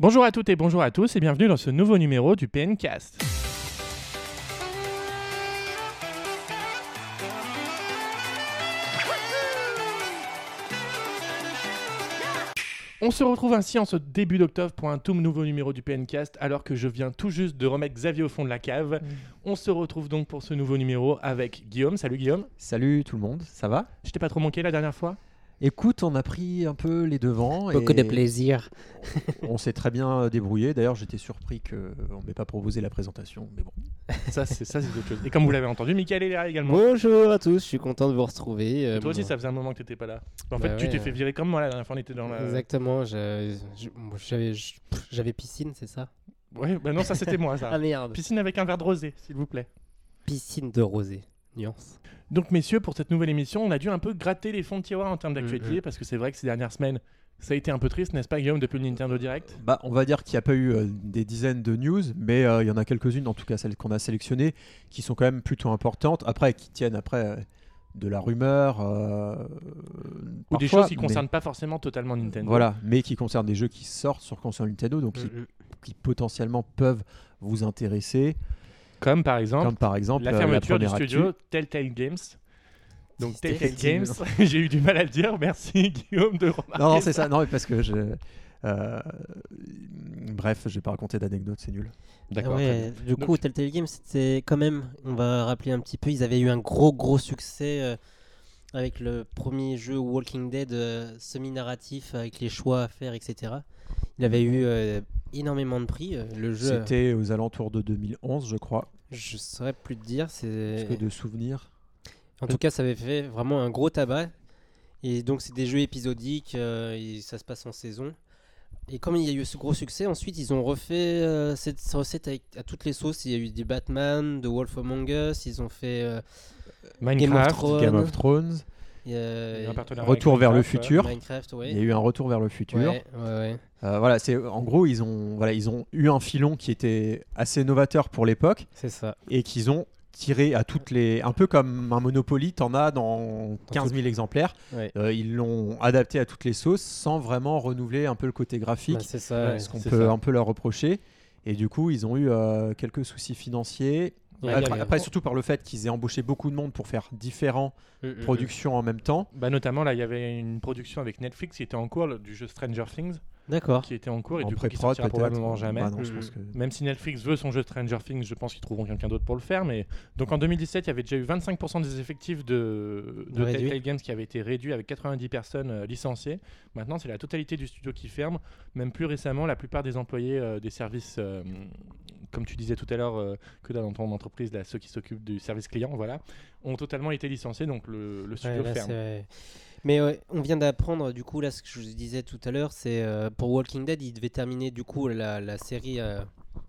Bonjour à toutes et bonjour à tous et bienvenue dans ce nouveau numéro du PNcast. On se retrouve ainsi en ce début d'octobre pour un tout nouveau numéro du PNcast alors que je viens tout juste de remettre Xavier au fond de la cave. On se retrouve donc pour ce nouveau numéro avec Guillaume. Salut Guillaume. Salut tout le monde, ça va? Je t'ai pas trop manqué la dernière fois? Écoute, on a pris un peu les devants. Beaucoup et de plaisir. On s'est très bien débrouillé. D'ailleurs, j'étais surpris qu'on ne m'ait pas proposé la présentation. Mais bon. Ça, c'est autre chose. Et comme vous l'avez entendu, Michael est là également. Bonjour à tous, je suis content de vous retrouver. euh, Et toi aussi, bon, ça faisait un moment que t'étais pas là. En Bah fait, tu t'es ouais. fait virer comme moi la dernière fois, on était dans la. Exactement, j'avais piscine, c'est ça? Ouais, bah non, ça c'était moi, ça. Ah merde, Piscine avec un verre de rosé, s'il vous plaît. piscine de rosé, nuance. Donc, messieurs, pour cette nouvelle émission, on a dû un peu gratter les fonds de tiroir en termes d'actualité Mhm. parce que c'est vrai que ces dernières semaines, ça a été un peu triste, n'est-ce pas, Guillaume, depuis le Nintendo Direct? Bah, on va dire qu'il n'y a pas eu euh, des dizaines de news, mais euh, il y en a quelques-unes, en tout cas celles qu'on a sélectionnées, qui sont quand même plutôt importantes. Après, qui tiennent après euh, de la rumeur. euh, Ou des choses qui mais- concernent pas forcément totalement Nintendo. Voilà, mais qui concernent des jeux qui sortent sur console Nintendo, donc qui, Mm, mm. qui potentiellement peuvent vous intéresser, Comme par exemple comme par exemple la euh, fermeture du studio actu. Telltale Games. Donc Telltale Games, j'ai eu du mal à le dire, merci Guillaume de remarquer. Non, non, c'est ça. Non, parce que je. euh, bref, je vais pas raconter d'anecdotes, c'est nul. D'accord. Ah ouais, du Donc- coup, Telltale Games, c'était quand même, on va rappeler un petit peu, ils avaient eu un gros gros succès euh, avec le premier jeu Walking Dead euh, semi-narratif avec les choix à faire, etc. Il avait eu euh, énormément de prix. euh, le jeu, C'était aux alentours de 2011, je crois. je saurais plus te dire, Parce c'est que de souvenirs. En tout cas, ça avait fait vraiment un gros tabac. Et donc, c'est des jeux épisodiques, euh, et ça se passe en saison. Et comme il y a eu ce gros succès, ensuite, ils ont refait euh, cette recette avec, à toutes les sauces. Il y a eu des Batman, de Wolf Among Us, ils ont fait euh, Game of Minecraft, Thrones. Game of Thrones. Il y a- il y a un Retour vers le futur. Minecraft, ouais. Il y a eu un retour vers le futur. Ouais, ouais, ouais. Euh, voilà, c'est en gros ils ont voilà ils ont eu un filon qui était assez novateur pour l'époque c'est ça. et qu'ils ont tiré à toutes les un peu comme un Monopoly, t'en as dans 15 000 exemplaires. Ouais. Euh, ils l'ont adapté à toutes les sauces sans vraiment renouveler un peu le côté graphique. Bah, c'est ça. ouais. ce qu'on peut ça. un peu leur reprocher. Et du coup, ils ont eu euh, quelques soucis financiers. Ouais, après, surtout par le fait qu'ils aient embauché beaucoup de monde pour faire différentes Mm, mm, mm. productions en même temps. Bah notamment là, il y avait une production avec Netflix qui était en cours du jeu Stranger Things D'accord. qui était en cours et en du coup qui sortira peut-être. probablement jamais. Bah non, je pense que... Même si Netflix veut son jeu Stranger Things, je pense qu'ils trouveront quelqu'un d'autre pour le faire. Mais donc en 2017, il y avait déjà eu 25% des effectifs de, de. Telltale Games qui avaient été réduits avec 90 personnes euh, licenciées. Maintenant, c'est la totalité du studio qui ferme. Même plus récemment, la plupart des employés euh, des services, euh, comme tu disais tout à l'heure, euh, que dans ton entreprise, là, ceux qui s'occupent du service client, voilà, ont totalement été licenciés. Donc le, le studio Ouais, là, ferme. Mais ouais, on vient d'apprendre, du coup, là, ce que je vous disais tout à l'heure, c'est euh, pour Walking Dead, il devait terminer, du coup, la, la série euh,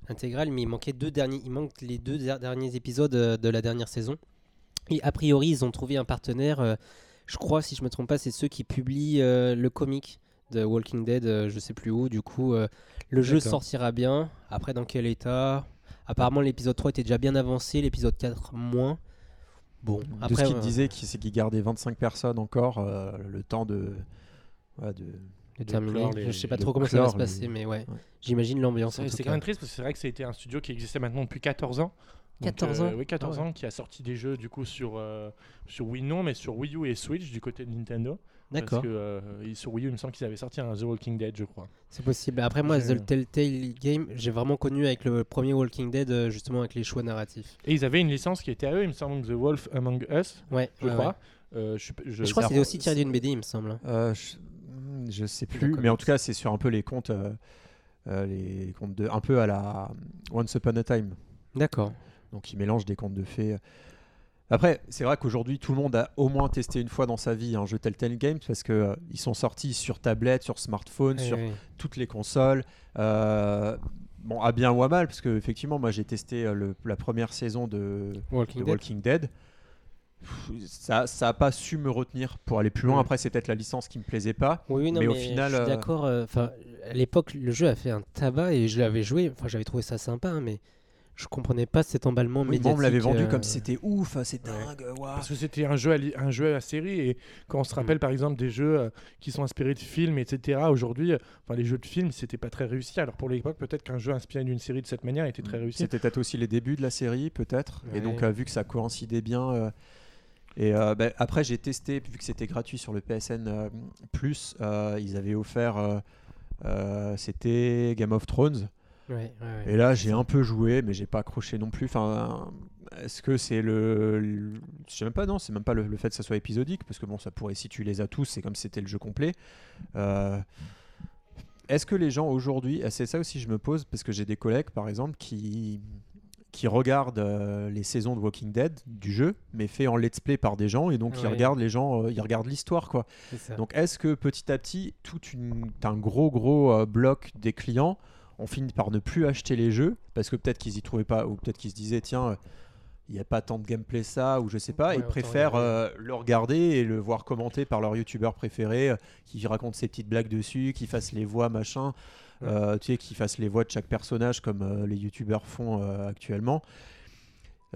intégrale, mais il manquait deux derniers, il manque les deux der- derniers épisodes de la dernière saison. Et a priori, ils ont trouvé un partenaire, je crois, si je me trompe pas, c'est ceux qui publient le comic de Walking Dead, je sais plus où, du coup, le jeu sortira bien. Après, dans quel état? Apparemment, l'épisode 3 était déjà bien avancé, l'épisode 4 moins. Bon, de après, ce qu'il euh, disait, c'est qu'il gardait 25 personnes encore euh, le temps de... voilà, de... de de terminer. clore les- je sais pas de trop comment ça va se les- passer, mais ouais. Ouais. J'imagine l'ambiance. C'est quand même triste parce que c'est vrai que c'était un studio qui existait maintenant depuis 14 ans. Donc, 14 euh, ans Oui, 14 Ah ouais. ans, qui a sorti des jeux du coup sur, euh, sur Wii non, mais sur Wii U et Switch du côté de Nintendo. D'accord, Parce que euh, ils- sur Wii U, il me semble qu'ils avaient sorti un The Walking Dead, je crois. c'est possible. Après, moi, The Telltale Game, j'ai vraiment connu avec le premier Walking Dead, euh, justement avec les choix narratifs. Et ils avaient une licence qui était à eux, il me semble, The Wolf Among Us, Ouais, je ouais, crois. ouais. Euh, je, crois que c'était aussi tiré d'une BD, il me semble. hein. Euh, je... hmm, je sais plus, mais en tout cas, c'est sur un peu les comptes... euh, euh, les comptes de un peu à la Once Upon a Time D'accord. Donc ils mélangent des contes de fées. Après, c'est vrai qu'aujourd'hui, tout le monde a au moins testé une fois dans sa vie un jeu Telltale Games parce que euh, ils sont sortis sur tablette, sur smartphone, Ouais, sur toutes les consoles. Euh, bon, à bien ou à mal, parce que effectivement, moi j'ai testé euh, le- la première saison de, Walking de Dead. Walking Dead. Pff, Ça, ça a pas su me retenir pour aller plus loin. Après, c'est peut-être la licence qui me plaisait pas. Oui, oui, non, Mais mais, au final, je suis d'accord. euh, Enfin, à l'époque, le jeu a fait un tabac et je l'avais joué. Enfin, j'avais trouvé ça sympa, hein, mais je comprenais pas cet emballement Oui, médiatique. on me l'avait vendu euh, comme si c'était ouf, c'est ouais. dingue, waouh. Parce que c'était un jeu, à li- un jeu à série et quand on se rappelle par exemple des jeux euh, qui sont inspirés de films, etc. Aujourd'hui, euh, enfin les jeux de films, c'était pas très réussi. Alors pour l'époque, peut-être qu'un jeu inspiré d'une série de cette manière était très réussi. C'était peut-être aussi les débuts de la série, peut-être. Et donc, euh, vu que ça coïncidait bien. euh, et euh, ben, après, j'ai testé, vu que c'était gratuit sur le PSN euh, Plus, euh, ils avaient offert. euh, euh, c'était Game of Thrones. Ouais, ouais, ouais. Et là, j'ai un peu joué, mais j'ai pas accroché non plus. Enfin, est-ce que c'est le, le- je sais même pas. Non, c'est même pas le, le fait que ça soit épisodique, parce que bon, ça pourrait si tu les as tous, c'est comme si c'était le jeu complet. Euh, est-ce que les gens aujourd'hui, ah, c'est ça aussi je me pose, parce que j'ai des collègues, par exemple, qui qui regardent euh, les saisons de Walking Dead du jeu, mais fait en let's play par des gens, et donc ils regardent les gens, euh, ils regardent l'histoire, quoi. Donc est-ce que petit à petit, tout une, un gros gros bloc des clients ont fini par ne plus acheter les jeux parce que peut-être qu'ils y trouvaient pas ou peut-être qu'ils se disaient tiens il n'y a pas tant de gameplay ça ou je sais pas, Ouais, ils autant préfèrent euh, le regarder et le voir commenté par leur youtubeur préféré euh, qui raconte ses petites blagues dessus, qui fasse les voix machin, Ouais. euh, tu sais, qui fasse les voix de chaque personnage comme les youtubeurs font actuellement.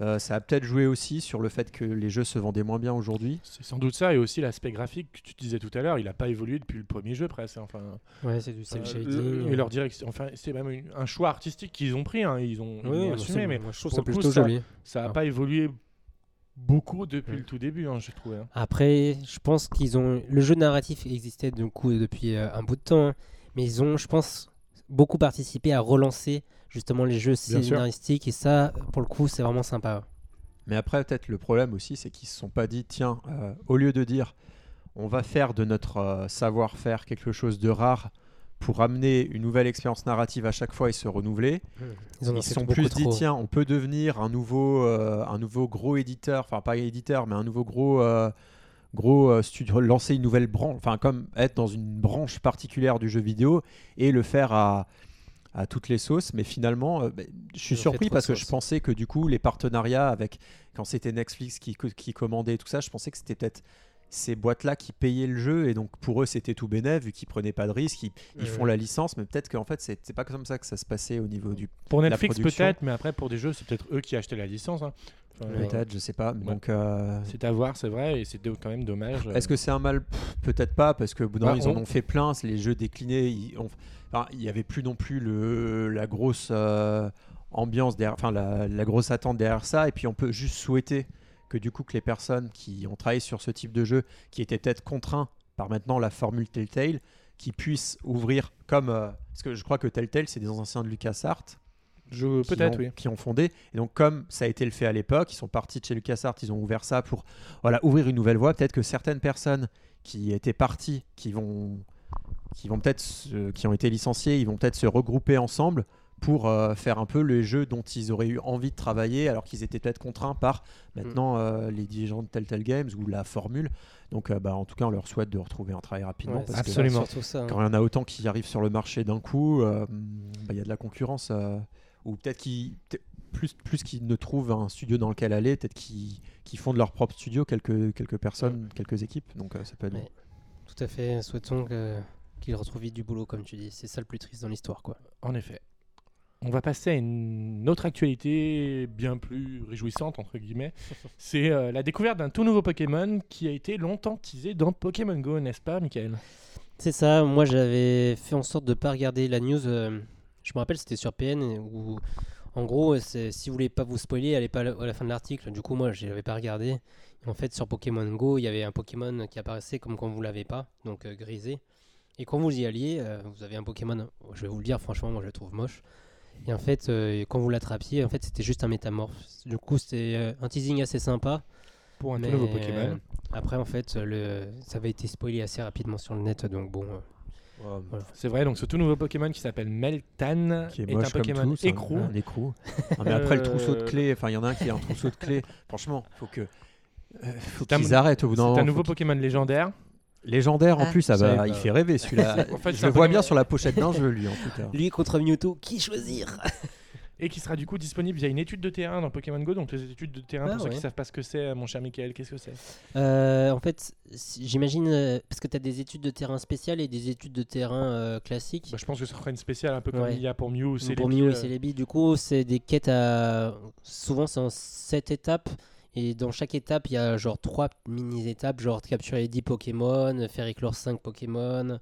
Euh, ça a peut-être joué aussi sur le fait que les jeux se vendaient moins bien aujourd'hui. C'est sans doute ça et aussi l'aspect graphique que tu disais tout à l'heure, il a pas évolué depuis le premier jeu presque. Enfin, Ouais, c'est du cel euh, shading. le- et leur direction, enfin c'est même une- un choix artistique qu'ils ont pris, hein, ils ont, ils assumé, mais moi, je trouve pour ça le coup, plutôt ça- joli. ça n'a Ah. pas évolué beaucoup depuis Ouais. le tout début, hein, j'ai trouvé. hein. Après, je pense qu'ils ont. Le jeu narratif existait du coup depuis euh, un bout de temps, hein, mais ils ont, je pense, beaucoup participé à relancer justement les jeux scénaristiques et ça, pour le coup, c'est vraiment sympa. Mais après, peut-être le problème aussi, c'est qu'ils se sont pas dit, tiens, euh, au lieu de dire, on va faire de notre euh, savoir-faire quelque chose de rare pour amener une nouvelle expérience narrative à chaque fois et se renouveler, Ils en ont ils se sont plus dit, trop. tiens, on peut devenir un nouveau, euh, un nouveau gros éditeur, enfin pas éditeur, mais un nouveau gros, euh, gros euh, studio, lancer une nouvelle branche, enfin comme être dans une branche particulière du jeu vidéo et le faire à à toutes les sauces, mais finalement, euh, ben, je suis surpris parce que je pensais que du coup, les partenariats avec, quand c'était Netflix qui, co- qui commandait tout ça, je pensais que c'était peut-être ces boîtes-là qui payaient le jeu et donc pour eux c'était tout bénéf vu qu'ils prenaient pas de risques, ils, font ouais. la licence, mais peut-être qu'en fait c'est pas comme ça que ça se passait au niveau du Pour Netflix peut-être, mais après pour des jeux, c'est peut-être eux qui achetaient la licence. hein. Enfin, Ouais. peut-être, je sais pas. Ouais. Donc euh, C'est à voir, c'est vrai, et c'est quand même dommage. Est-ce que c'est un mal? Peut-être pas, parce que bout d'un Bah, ils en on- ont fait plein. Les jeux déclinés, ils ont- enfin, il y avait plus non plus le, la grosse euh, ambiance derrière, enfin la, la grosse attente derrière ça. Et puis on peut juste souhaiter que du coup que les personnes qui ont travaillé sur ce type de jeu, qui étaient peut-être contraints par maintenant la formule Telltale, qui puissent ouvrir comme euh, parce que je crois que Telltale c'est des anciens de LucasArts Peut-être, ont, oui. qui ont fondé. Et donc, comme ça a été le fait à l'époque, ils sont partis de chez LucasArts, ils ont ouvert ça pour voilà, ouvrir une nouvelle voie. Peut-être que certaines personnes qui étaient parties, qui vont, qui vont peut-être, se- qui ont été licenciées, ils vont peut-être se regrouper ensemble pour euh, faire un peu les jeux dont ils auraient eu envie de travailler, alors qu'ils étaient peut-être contraints par maintenant euh, les dirigeants de Telltale Games ou la formule. Donc, euh, bah, en tout cas, on leur souhaite de retrouver un travail rapidement. Ouais, parce c'est que Absolument. surtout ça, hein. quand il y en a autant qui arrivent sur le marché d'un coup, euh, bah, il y a de la concurrence. euh, ou peut-être qu'ils, plus, plus qu'ils ne trouvent un studio dans lequel aller, peut-être qu'ils, font de leur propre studio, quelques, quelques personnes, quelques équipes. Donc euh, ça peut être Ouais. Tout à fait. Souhaitons que- qu'ils retrouvent vite du boulot, comme tu dis. C'est ça le plus triste dans l'histoire, quoi. En effet. On va passer à une autre actualité bien plus réjouissante, entre guillemets. C'est euh, la découverte d'un tout nouveau Pokémon qui a été longtemps teasé dans Pokémon Go, n'est-ce pas, Michael? C'est ça, moi j'avais fait en sorte de pas regarder la news. euh, je me rappelle, c'était sur PN où, en gros, c'est- si vous voulez pas vous spoiler, allez pas à la, à la fin de l'article. Du coup, moi je l'avais pas regardé. En fait, sur Pokémon Go, il y avait un Pokémon qui apparaissait comme quand vous l'avez pas, donc euh, grisé. Et quand vous y alliez, euh, vous avez un Pokémon, je vais vous le dire, franchement, moi je le trouve moche. Et en fait, euh, quand vous l'attrapiez, en fait, c'était juste un métamorphe. Du coup, c'était euh, un teasing assez sympa. Pour un mais, tout nouveau Pokémon. euh, après, en fait, le, ça avait été spoilé assez rapidement sur le net, donc bon. euh, voilà. C'est vrai, donc ce tout nouveau Pokémon qui s'appelle Meltan Qui est, est, moche un comme Pokémon tout, ça, écrou. un écrou. Non, mais après le trousseau de clés, enfin il y en a un qui a un trousseau de clés. Franchement, faut que euh, faut C'est qu'ils arrêtent au bout C'est d'un moment. un nouveau Pokémon légendaire. Légendaire en Ah, plus, ça va, il fait rêver celui-là. En fait, je c'est le un vois bien sur la pochette d'un jeu lui en tout cas. Lui contre Mewtwo, qui choisir? Et qui sera du coup disponible via une étude de terrain dans Pokémon Go. Donc les études de terrain, Ah, pour ceux qui ouais. savent pas ce que c'est, euh, mon cher Michael, qu'est-ce que c'est? Euh, en fait, si- j'imagine, euh, parce que tu as des études de terrain spéciales et des études de terrain euh, classiques. Bah, Je pense que ce sera une spéciale, un peu comme Ouais. il y a pour Mew ou pour Celebi, Mew euh, et Celebi, du coup, c'est des quêtes à. Souvent, c'est en 7 étapes. Et dans chaque étape, il y a genre 3 mini-étapes, genre capturer 10 Pokémon, faire éclore 5 Pokémon.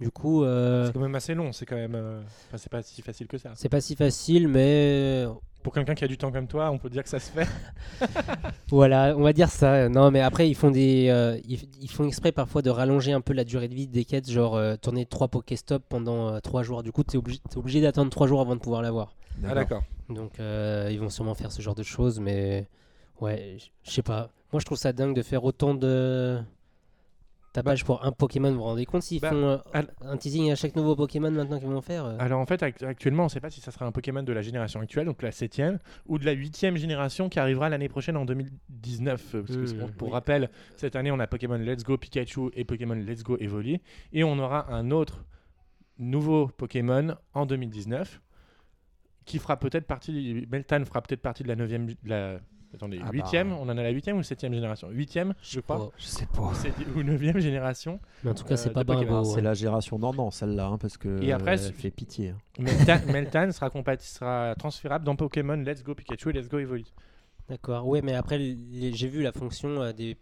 Du coup, euh, C'est quand même assez long, c'est quand même. euh, Enfin, c'est pas si facile que ça. c'est pas si facile, mais Pour quelqu'un qui a du temps comme toi, on peut dire que ça se fait. Voilà, on va dire ça. Non, mais après, ils font des, euh, ils, ils font exprès parfois de rallonger un peu la durée de vie des quêtes, genre euh, tourner 3 Pokéstop pendant 3 jours. Du coup, tu es obligé, t'es obligé d'attendre 3 jours avant de pouvoir l'avoir. Ah, d'accord. Donc, euh, ils vont sûrement faire ce genre de choses, mais ouais, je sais pas. Moi, je trouve ça dingue de faire autant de tapage pour un Pokémon. Vous vous rendez compte s'ils Bah, font euh, al- un teasing à chaque nouveau Pokémon maintenant qu'ils vont faire euh, Alors en fait, act- actuellement, on ne sait pas si ça sera un Pokémon de la génération actuelle, donc la 7 ou de la 8 génération qui arrivera l'année prochaine en 2019. euh, Parce que, Mmh, pour, pour oui. rappel, cette année, on a Pokémon Let's Go Pikachu et Pokémon Let's Go Evoli. Et on aura un autre nouveau Pokémon en 2019 qui fera peut-être partie. Meltan fera peut-être partie de la 9 de la. Attendez, Ah 8 bah. On en a la 8 ou 7 génération? 8 je crois. pas. Je sais pas. C'est- Ou 9 génération. Mais en tout cas, Euh, c'est pas bravo. C'est la génération non non celle-là hein, parce que Et après, elle c'est- fait pitié. hein. Meltan, Meltan sera, transférable dans Pokémon Let's Go Pikachu et Let's Go Evoli. D'accord, ouais, mais après, les- j'ai vu la fonction euh, des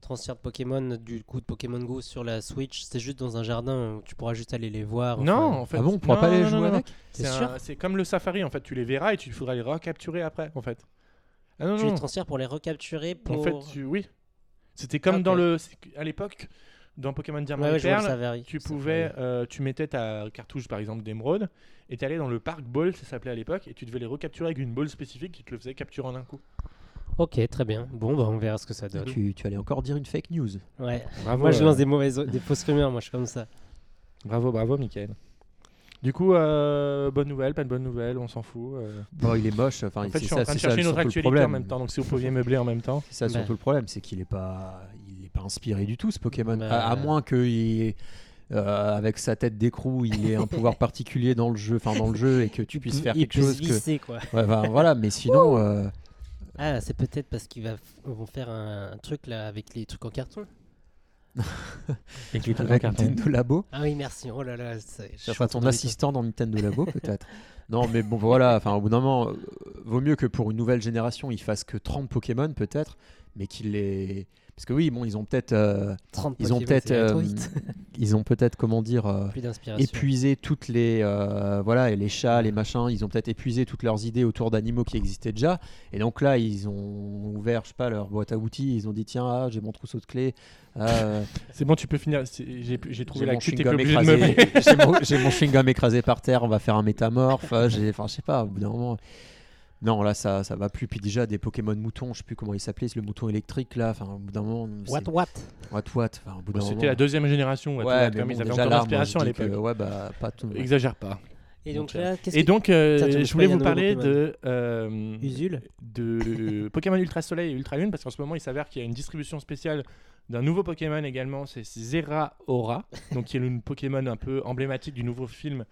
transferts de Pokémon du coup de Pokémon Go sur la Switch. C'est juste dans un jardin où tu pourras juste aller les voir. Non, enfin. en fait. Ah bon, on pourra non, pas les non, jouer non, non. avec? C'est comme le Safari en fait, tu les verras et tu faudra les recapturer après en fait. Ah non Tu non. les transfères pour les recapturer pour. En fait, tu- oui. C'était comme Ah, dans le à l'époque dans Pokémon Diamant Ouais, ouais, Perle, tu pouvais euh, tu mettais ta cartouche par exemple d'émeraude et tu allais dans le parc ball, ça s'appelait à l'époque et tu devais les recapturer avec une ball spécifique qui te le faisait capturer en un coup. Ok, très bien. Bon, bah, on verra ce que ça donne. tu, tu allais encore dire une fake news. Ouais. Bravo. Moi, je euh, lance des mauvaises, des fausses rumeurs. Moi, je suis comme ça. Bravo, bravo Michael. Du coup, euh, bonne nouvelle, pas de bonne nouvelle, on s'en fout. euh. Bon, il est moche. Enfin, En fait, je suis ça, en train de chercher une autre actualité en même temps, donc si vous pouviez meubler en même temps. C'est ça Bah. surtout le problème, c'est qu'il est pas, il est pas inspiré du tout ce Pokémon. Bah. À, à moins que il- euh, avec sa tête d'écrou, il ait un pouvoir particulier dans le jeu, enfin dans le jeu, et que tu puisses faire Il quelque peut chose se que. visser, quoi. Ouais, bah, voilà, mais sinon, euh, Ah, c'est peut-être parce qu'ils va- vont faire un, un truc là avec les trucs en carton. Avec Nintendo Labo, Ah oui, merci. Oh là là. ça sera ton assistant dans Nintendo Labo peut-être. Non, mais bon, voilà. Enfin, au bout d'un moment, euh, vaut mieux que pour une nouvelle génération, ils fassent que 30 Pokémon peut-être, mais qu'ils les. Parce que oui, bon, ils ont peut-être, euh, 30 ils ont peut-être, euh, ils ont peut-être, comment dire. euh, épuisé toutes les euh, voilà et les chats les machins ils ont peut-être épuisé toutes leurs idées autour d'animaux qui existaient déjà et donc là ils ont ouvert je sais pas leur boîte à outils ils ont dit tiens ah, j'ai mon trousseau de clés euh, C'est bon, tu peux finir. J'ai trouvé la cul, j'ai mon, mon chewing-gum écrasé par terre on va faire un métamorphe j'ai enfin je sais pas au bout d'un moment non là ça ça va plus puis déjà des Pokémon moutons je sais plus comment il s'appelait c'est le mouton électrique là enfin au bout d'un moment What, what? What what? Enfin au bout d'un C'était moment la deuxième génération. ouais, ouais, mais bon, ils avaient déjà encore l'inspiration à l'époque. ouais bah pas tout Exagère pas. Et donc Donc, là, qu'est-ce Et que donc, euh, je voulais vous parler de, euh, Usul de Pokémon Ultra Soleil et Ultra Lune, parce qu'en ce moment, il s'avère qu'il y a une distribution spéciale d'un nouveau Pokémon également, c'est Zera Aura, donc qui est une Pokémon un peu emblématique du nouveau film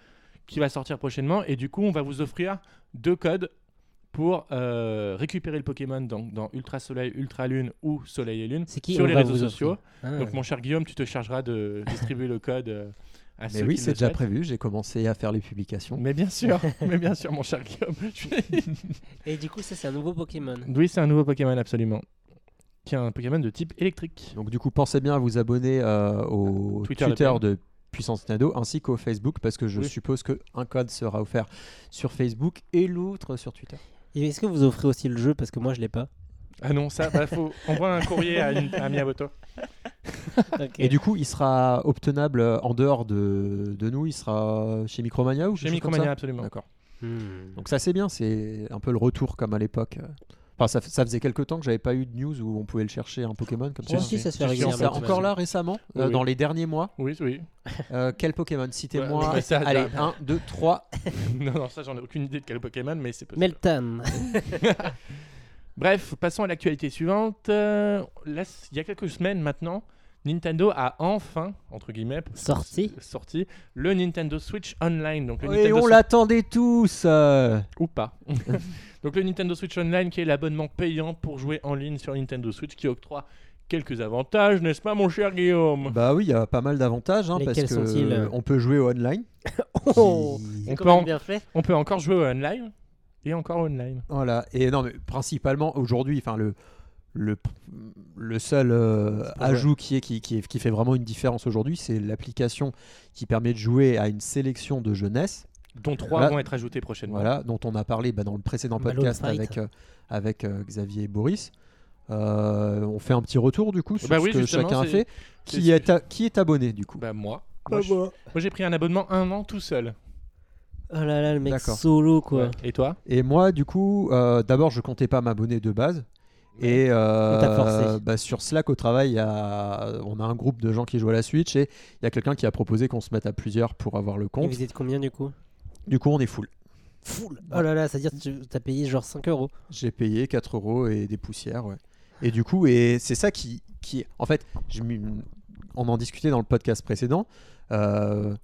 qui va sortir prochainement. Et du coup, on va vous offrir deux codes pour euh, récupérer le Pokémon dans, dans Ultra Soleil, Ultra Lune ou Soleil et Lune C'est qui sur on les réseaux sociaux. Ah. Donc, mon cher Guillaume, tu te chargeras de distribuer le code euh, à mais ceux oui c'est déjà souhaitent. prévu j'ai commencé à faire les publications Mais bien sûr, mais bien sûr, mon cher Guillaume. Et du coup, ça, c'est un nouveau Pokémon. Oui, c'est un nouveau Pokémon, absolument. Qui est un Pokémon de type électrique. Donc du coup, pensez bien à vous abonner euh, au Twitter Twitter, de de Puissance Nintendo ainsi qu'au Facebook parce que je Oui. suppose qu'un code sera offert sur Facebook et l'autre sur Twitter. Et est-ce que vous offrez aussi le jeu Parce que moi, je l'ai pas. Ah non, ça, bah, faut envoie un courrier à, une- à Miyamoto. Et du coup, il sera obtenable euh, en dehors de, de nous, il sera chez Micromania ou Chez comme Micromania, ça absolument. D'accord. Hmm. Donc ça c'est bien, c'est un peu le retour comme à l'époque. Enfin, ça, faisait quelques temps que j'avais pas eu de news où on pouvait le chercher un Pokémon comme ça. si, ça se fait régulièrement. encore là récemment, euh, Oui. dans les derniers mois. Oui, oui. Euh, quel Pokémon? Citez-moi. Ouais, mais ça, Allez, là- 1, 2, 3. non, non, ça, j'en ai aucune idée de quel Pokémon, mais c'est possible. Meltan. Bref, passons à l'actualité suivante. Euh, là, il y a quelques semaines maintenant, Nintendo a enfin, entre guillemets, Sorti. sorti le Nintendo Switch Online. Donc le Et Nintendo on l'attendait tous. euh. ou pas. Donc le Nintendo Switch Online qui est l'abonnement payant pour jouer en ligne sur Nintendo Switch qui octroie quelques avantages, n'est-ce pas mon cher Guillaume? Bah oui, il y a pas mal d'avantages hein, parce que sont-ils? euh, on peut jouer au online. Oh, On peut en- bien fait. On peut encore jouer au online et encore online. Voilà. Et non, mais principalement aujourd'hui, enfin le le, le seul euh, ajout qui est qui, qui fait vraiment une différence aujourd'hui, c'est l'application qui permet de jouer à une sélection de jeunesse. Dont trois Voilà. vont être ajoutés prochainement. Voilà, dont on a parlé bah, dans le précédent podcast avec euh, avec euh, Xavier et Boris. Euh, on fait un petit retour du coup sur Bah ce oui, que chacun a fait. Qui ce est, a- qui est abonné du coup? Bah moi. Moi, j'ai pris un abonnement un an tout seul. Oh là là, le mec solo quoi. Et toi? Et moi, du coup, euh, d'abord, je comptais pas m'abonner de base. Et euh, bah, sur Slack au travail, il y a- on a un groupe de gens qui jouent à la Switch et il y a quelqu'un qui a proposé qu'on se mette à plusieurs pour avoir le Et compte. vous êtes combien du coup? Du coup, on est full. Full. Oh là là, c'est-à-dire que tu as payé genre 5 euros. J'ai payé 4 euros et des poussières. Ouais. Et du coup, et c'est ça qui, qui. En fait, je on en discutait dans le podcast précédent. euh,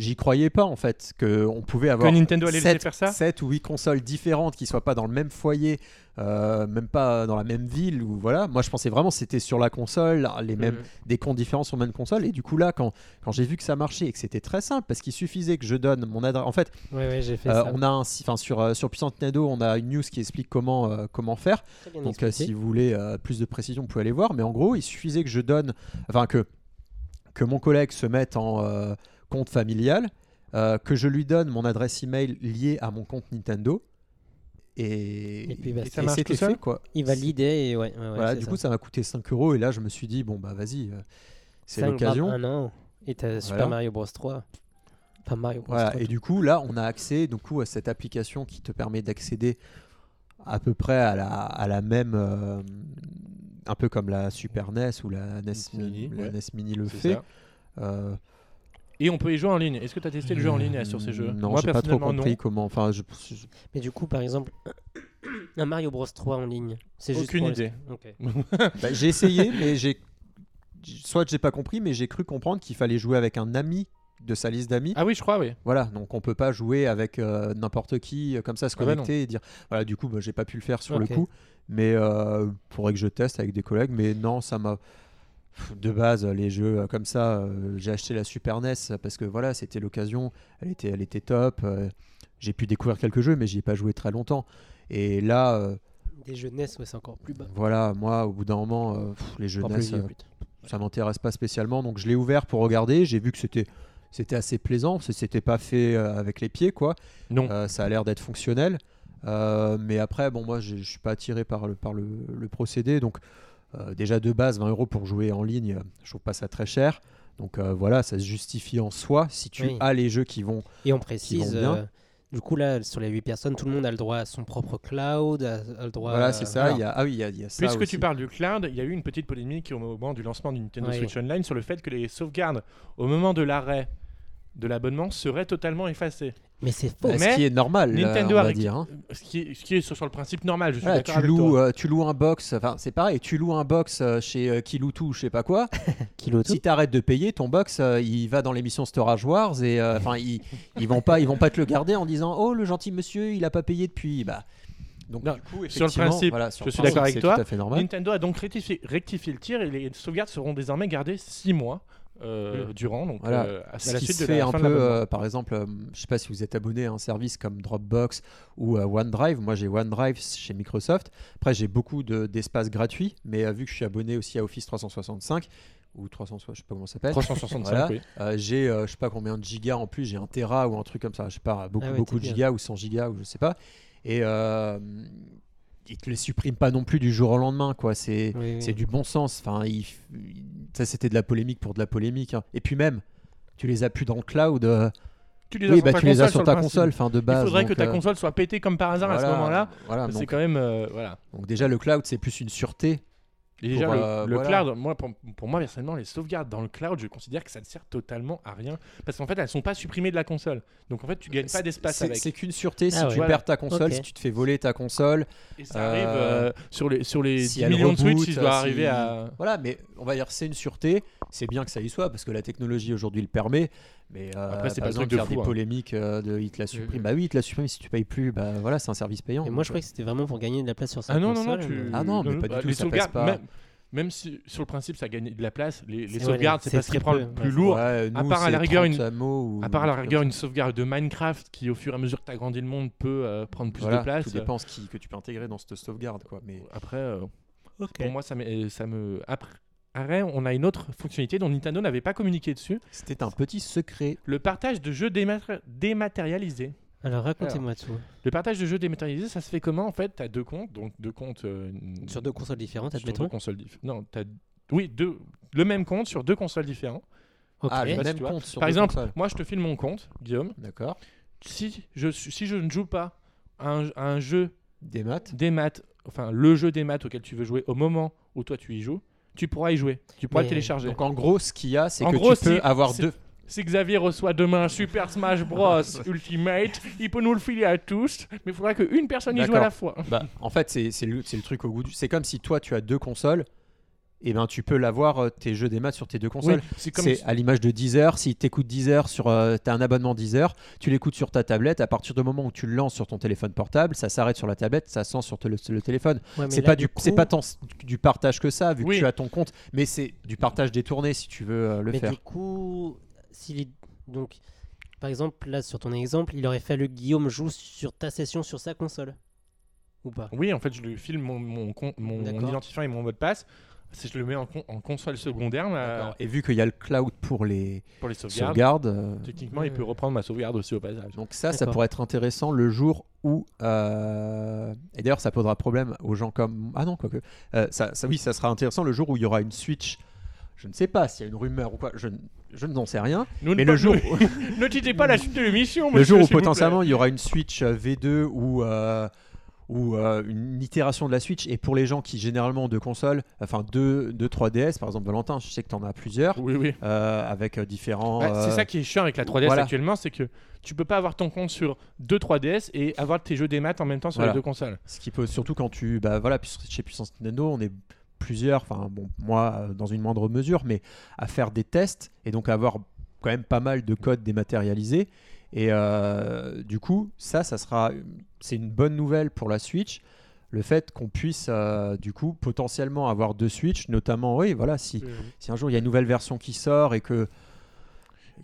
J'y croyais pas en fait qu'on pouvait avoir Que Nintendo allait laisser sept- faire ça sept ou 8 consoles différentes qui soient pas dans le même foyer, euh, même pas dans la même ville ou voilà. Moi je pensais vraiment que c'était sur la console, les mêmes Mhm. des comptes différents sur la même console et du coup là quand, quand j'ai vu que ça marchait et que c'était très simple parce qu'il suffisait que je donne mon adresse en fait Ouais, ouais, j'ai fait euh, ça. on a un enfin sur euh, sur Puissance Nintendo on a une news qui explique comment euh, comment faire donc euh, si vous voulez euh, plus de précision, vous pouvez aller voir. Mais en gros, il suffisait que je donne, enfin que que mon collègue se mette en euh, compte familial, euh, que je lui donne mon adresse email liée à mon compte Nintendo. Et, Et puis, bah, Et ça et marche tout seul fait quoi. Il validait et ouais. ouais, ouais, voilà, c'est du ça. coup, ça m'a coûté 5 euros et là, je me suis dit bon bah vas-y, euh, c'est l'occasion. Un an. Et t'as Super Voilà. Mario Bros 3. Pas Mario Bros Voilà, 3. et du coup, là, on a accès du coup, à cette application qui te permet d'accéder à peu près à la, à la même. euh, un peu comme la Super NES ou la NES Mini, la ouais. NES Mini le fait. Euh, Et on peut y jouer en ligne. Est-ce que tu as testé le jeu en ligne euh, sur ces jeux? Non, Moi j'ai pas trop compris non. comment. Enfin, je- Mais du coup, par exemple, un Mario Bros 3 en ligne. C'est juste Aucune idée. bah, j'ai essayé, mais j'ai soit j'ai pas compris, mais j'ai cru comprendre qu'il fallait jouer avec un ami de sa liste d'amis. Ah oui, je crois, oui. Voilà, donc on peut pas jouer avec euh, n'importe qui euh, comme ça se Ah bah connecter et dire voilà du coup bah, j'ai pas pu le faire sur le coup, mais euh, faudrait que je teste avec des collègues, mais non ça m'a de base les jeux euh, comme ça euh, j'ai acheté la Super NES parce que voilà c'était l'occasion, elle était elle était top, euh, j'ai pu découvrir quelques jeux mais j'y ai pas joué très longtemps et là euh, Des jeunesses, ouais, c'est encore plus bas. voilà moi au bout d'un moment euh, pff, les vieux, euh, putain. ça m'intéresse pas spécialement donc je l'ai ouvert pour regarder j'ai vu que c'était c'était assez plaisant parce que c'était pas fait avec les pieds quoi Non. Euh, ça a l'air d'être fonctionnel Euh, mais après bon moi je je suis pas attiré par le par le, le procédé donc euh, déjà de base 20 euros pour jouer en ligne je trouve pas ça très cher donc euh, voilà ça se justifie en soi si tu Oui. as les jeux qui vont Et on précise, bien. euh, du coup, là, sur les 8 personnes, tout le monde a le droit à son propre cloud, a, a le droit voilà à- c'est ça alors, il y a ah oui il y a, il y a ça Puisque aussi. tu parles du cloud, il y a eu une petite polémique au moment du lancement du Nintendo. Switch Online sur le fait que les sauvegardes au moment de l'arrêt de l'abonnement seraient totalement effacées. Mais c'est faux. Bah, Mais ce qui est normal euh, Nintendo on va dire hein. ce, qui est, ce qui est sur, sur le principe normal, je suis tu avec loues, toi. euh, tu loues un box, enfin c'est pareil, tu loues un box euh, chez euh, Kiloutou, je sais pas quoi. Kilo si tu arrêtes de payer, ton box, euh, il va dans l'émission Storage Wars et euh, enfin ils, ils vont pas, ils vont pas te le garder en disant oh le gentil monsieur, il a pas payé depuis. Bah donc Non, du coup, sur le principe, voilà, sur je suis d'accord avec toi. Nintendo a donc rectifié, rectifié le tir et les sauvegardes seront désormais gardées 6 mois euh, durant, donc Voilà. euh, à, à Ce la qui suite se de fait la un peu, euh, par exemple, euh, je sais pas si vous êtes abonné à un service comme Dropbox ou euh, OneDrive. Moi, j'ai OneDrive chez Microsoft. Après, j'ai beaucoup de- d'espace gratuit, mais euh, vu que je suis abonné aussi à Office 365 ou 360, je sais pas comment ça s'appelle. 365, Voilà. oui. Euh, j'ai euh, je sais pas combien de gigas en plus, j'ai un Tera ou un truc comme ça, je sais pas, beaucoup Ah ouais, beaucoup de gigas ou 100 gigas ou je sais pas. Et ils te les suppriment pas non plus du jour au lendemain quoi, c'est Oui, oui. c'est du bon sens. Enfin, il- il- ça c'était de la polémique pour de la polémique. hein. Et puis même, tu les as plus dans le cloud. euh, Tu les as oui, sur bah, ta tu les as console, sur ta console, fin de Il base. faudrait que ta euh, console soit pétée comme par hasard à ce moment-là. Voilà, C'est quand même euh, voilà. donc déjà le cloud c'est plus une sûreté. Et déjà Pour, le, euh, le voilà. cloud, moi pour, pour moi personnellement les sauvegardes dans le cloud, je considère que ça ne sert totalement à rien parce qu'en fait elles sont pas supprimées de la console. Donc en fait tu gagnes pas d'espace C'est avec. c'est qu'une sûreté si Ah tu ouais. Voilà. perds ta console, si tu te fais voler ta console. Et ça arrive Euh, euh, sur les sur les si 10 elle millions de Switch, il doit arriver si- à Voilà, mais on va dire c'est une sûreté. C'est bien que ça y soit parce que la technologie aujourd'hui le permet. Mais euh, Après, c'est pas pas le besoin truc de fou, des hein. polémiques euh, de il te la supprime. Mhm. Bah oui, il te la supprime si tu payes plus. Bah voilà, c'est un service payant. Et moi, je croyais que c'était vraiment pour gagner de la place sur sa Ah non, non, non, tu... Ah non, mais pas du bah, tout, Les ça sauvegardes, pas. même, même si sur le principe ça gagne de la place, les, les sauvegardes, ouais, c'est pas ce qui prend le plus lourd. Ouais, À part à la rigueur, 30 une- hameaux ou À part à la un truc rigueur comme une sauvegarde de Minecraft qui au fur et à mesure que tu agrandis le monde peut euh, prendre plus Voilà, de place. Tout dépend ce qui, que tu peux intégrer dans cette sauvegarde. Quoi. Mais Après, euh, pour moi ça, ça me... Après, après, on a une autre fonctionnalité dont Nintendo n'avait pas communiqué dessus, c'était un petit secret. le partage de jeux dématé- dématérialisés. Alors racontez-moi tout. Le partage de jeux dématérialisés, ça se fait comment en fait? Tu as deux comptes, donc deux comptes euh, Sur deux consoles différentes, sur deux consoles diff- Non, t'as oui, deux le même compte sur deux consoles différentes. Ah, le si même compte sur Par deux exemple, consoles. moi je te file mon compte, Guillaume. D'accord. Si je si je ne joue pas à un, à un jeu Des maths. des maths, enfin le jeu des maths auquel tu veux jouer au moment où toi tu y joues, tu pourras y jouer. Tu pourras Mais- le télécharger. Donc en gros, ce qu'il y a, c'est que gros, tu peux avoir deux. Si Xavier reçoit demain Super Smash Bros Ultimate, il peut nous le filer à tous, mais il faudra qu'une personne y joue à la fois. Bah, en fait, c'est c'est le, c'est le truc au goût du. C'est comme si toi, tu as deux consoles. Et ben, tu peux l'avoir euh, tes jeux des maths sur tes deux consoles. Oui, c'est comme C'est à l'image de Deezer. Si tu écoutes Deezer sur. euh, t'as un abonnement Deezer, tu l'écoutes sur ta tablette. À partir du moment où tu le lances sur ton téléphone portable, ça s'arrête sur la tablette, ça sent sur te- le, le téléphone. Ouais, mais C'est là, pas, du, coup- c'est pas tant du partage que ça, vu Oui. que tu as ton compte. Mais c'est du partage détourné si tu veux euh, le Mais faire. du coup, s'il est donc, par exemple, là sur ton exemple, il aurait fallu que Guillaume joue sur ta session sur sa console, ou pas? Oui, en fait, je lui file mon, mon, mon D'accord. identifiant et mon mot de passe. Si je le mets en, con- en console secondaire. Et vu qu'il y a le cloud pour les pour les sauvegardes, sauvegardes. euh, techniquement, il peut reprendre ma sauvegarde aussi au passage. Donc ça, ça pourrait être intéressant le jour où... euh, Et d'ailleurs, ça posera problème aux gens comme... Ah non, quoique. Euh, ça, ça, oui, ça sera intéressant le jour où il y aura une Switch. Je ne sais pas s'il y a une rumeur ou quoi. Je, je n'en sais rien. Nous Mais ne le jour, ne quittez pas la suite de l'émission. le monsieur, jour où potentiellement il y aura une Switch euh, V2 ou... euh, ou euh, une itération de la Switch et pour les gens qui généralement ont deux consoles, enfin deux, deux 3DS par exemple Valentin, je sais que tu en as plusieurs Oui, oui. euh, avec euh, différents. Ouais, C'est ça qui est chiant avec la 3DS voilà. actuellement, c'est que tu peux pas avoir ton compte sur deux 3DS et avoir tes jeux des maths en même temps sur Voilà. les deux consoles. Ce qui peut surtout quand tu bah voilà chez Puissance Nintendo on est plusieurs enfin bon moi dans une moindre mesure mais à faire des tests et donc à avoir quand même pas mal de codes dématérialisés et euh, du coup ça ça sera c'est une bonne nouvelle pour la Switch le fait qu'on puisse euh, du coup potentiellement avoir deux Switch notamment oui voilà si si un jour il y a une nouvelle version qui sort et que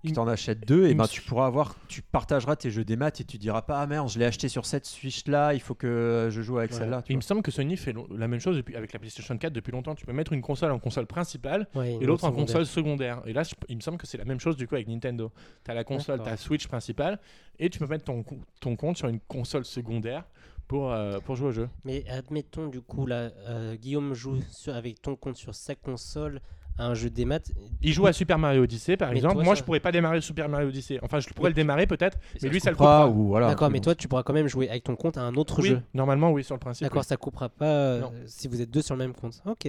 tu en achètes deux, et ben tu pourras avoir, tu partageras tes jeux des maths et tu diras pas ah merde, je l'ai acheté sur cette Switch là, il faut que je joue avec Ouais. celle-là. tu Il me semble que Sony fait la même chose depuis, avec la PlayStation 4 depuis longtemps. Tu peux mettre une console en console principale Ouais, et l'autre en console secondaire. Et là, je- il me semble que c'est la même chose du coup avec Nintendo. Tu as la console, D'accord. ta Switch principale et tu peux mettre ton, ton compte sur une console secondaire pour, euh, pour jouer au jeu. Mais admettons du coup là, euh, Guillaume joue sur- avec ton compte sur sa console à un jeu des maths. Il joue à Super Mario Odyssey par Mais exemple. toi, Moi, ça- je pourrais pas démarrer Super Mario Odyssey. Enfin, je pourrais le démarrer peut-être, mais lui, ça le coupera ou voilà. D'accord, mais bon. toi tu pourras quand même jouer avec ton compte à un autre Oui, jeu. normalement, oui, sur le principe. D'accord, oui. ça coupera pas euh, si vous êtes deux sur le même compte. Ok.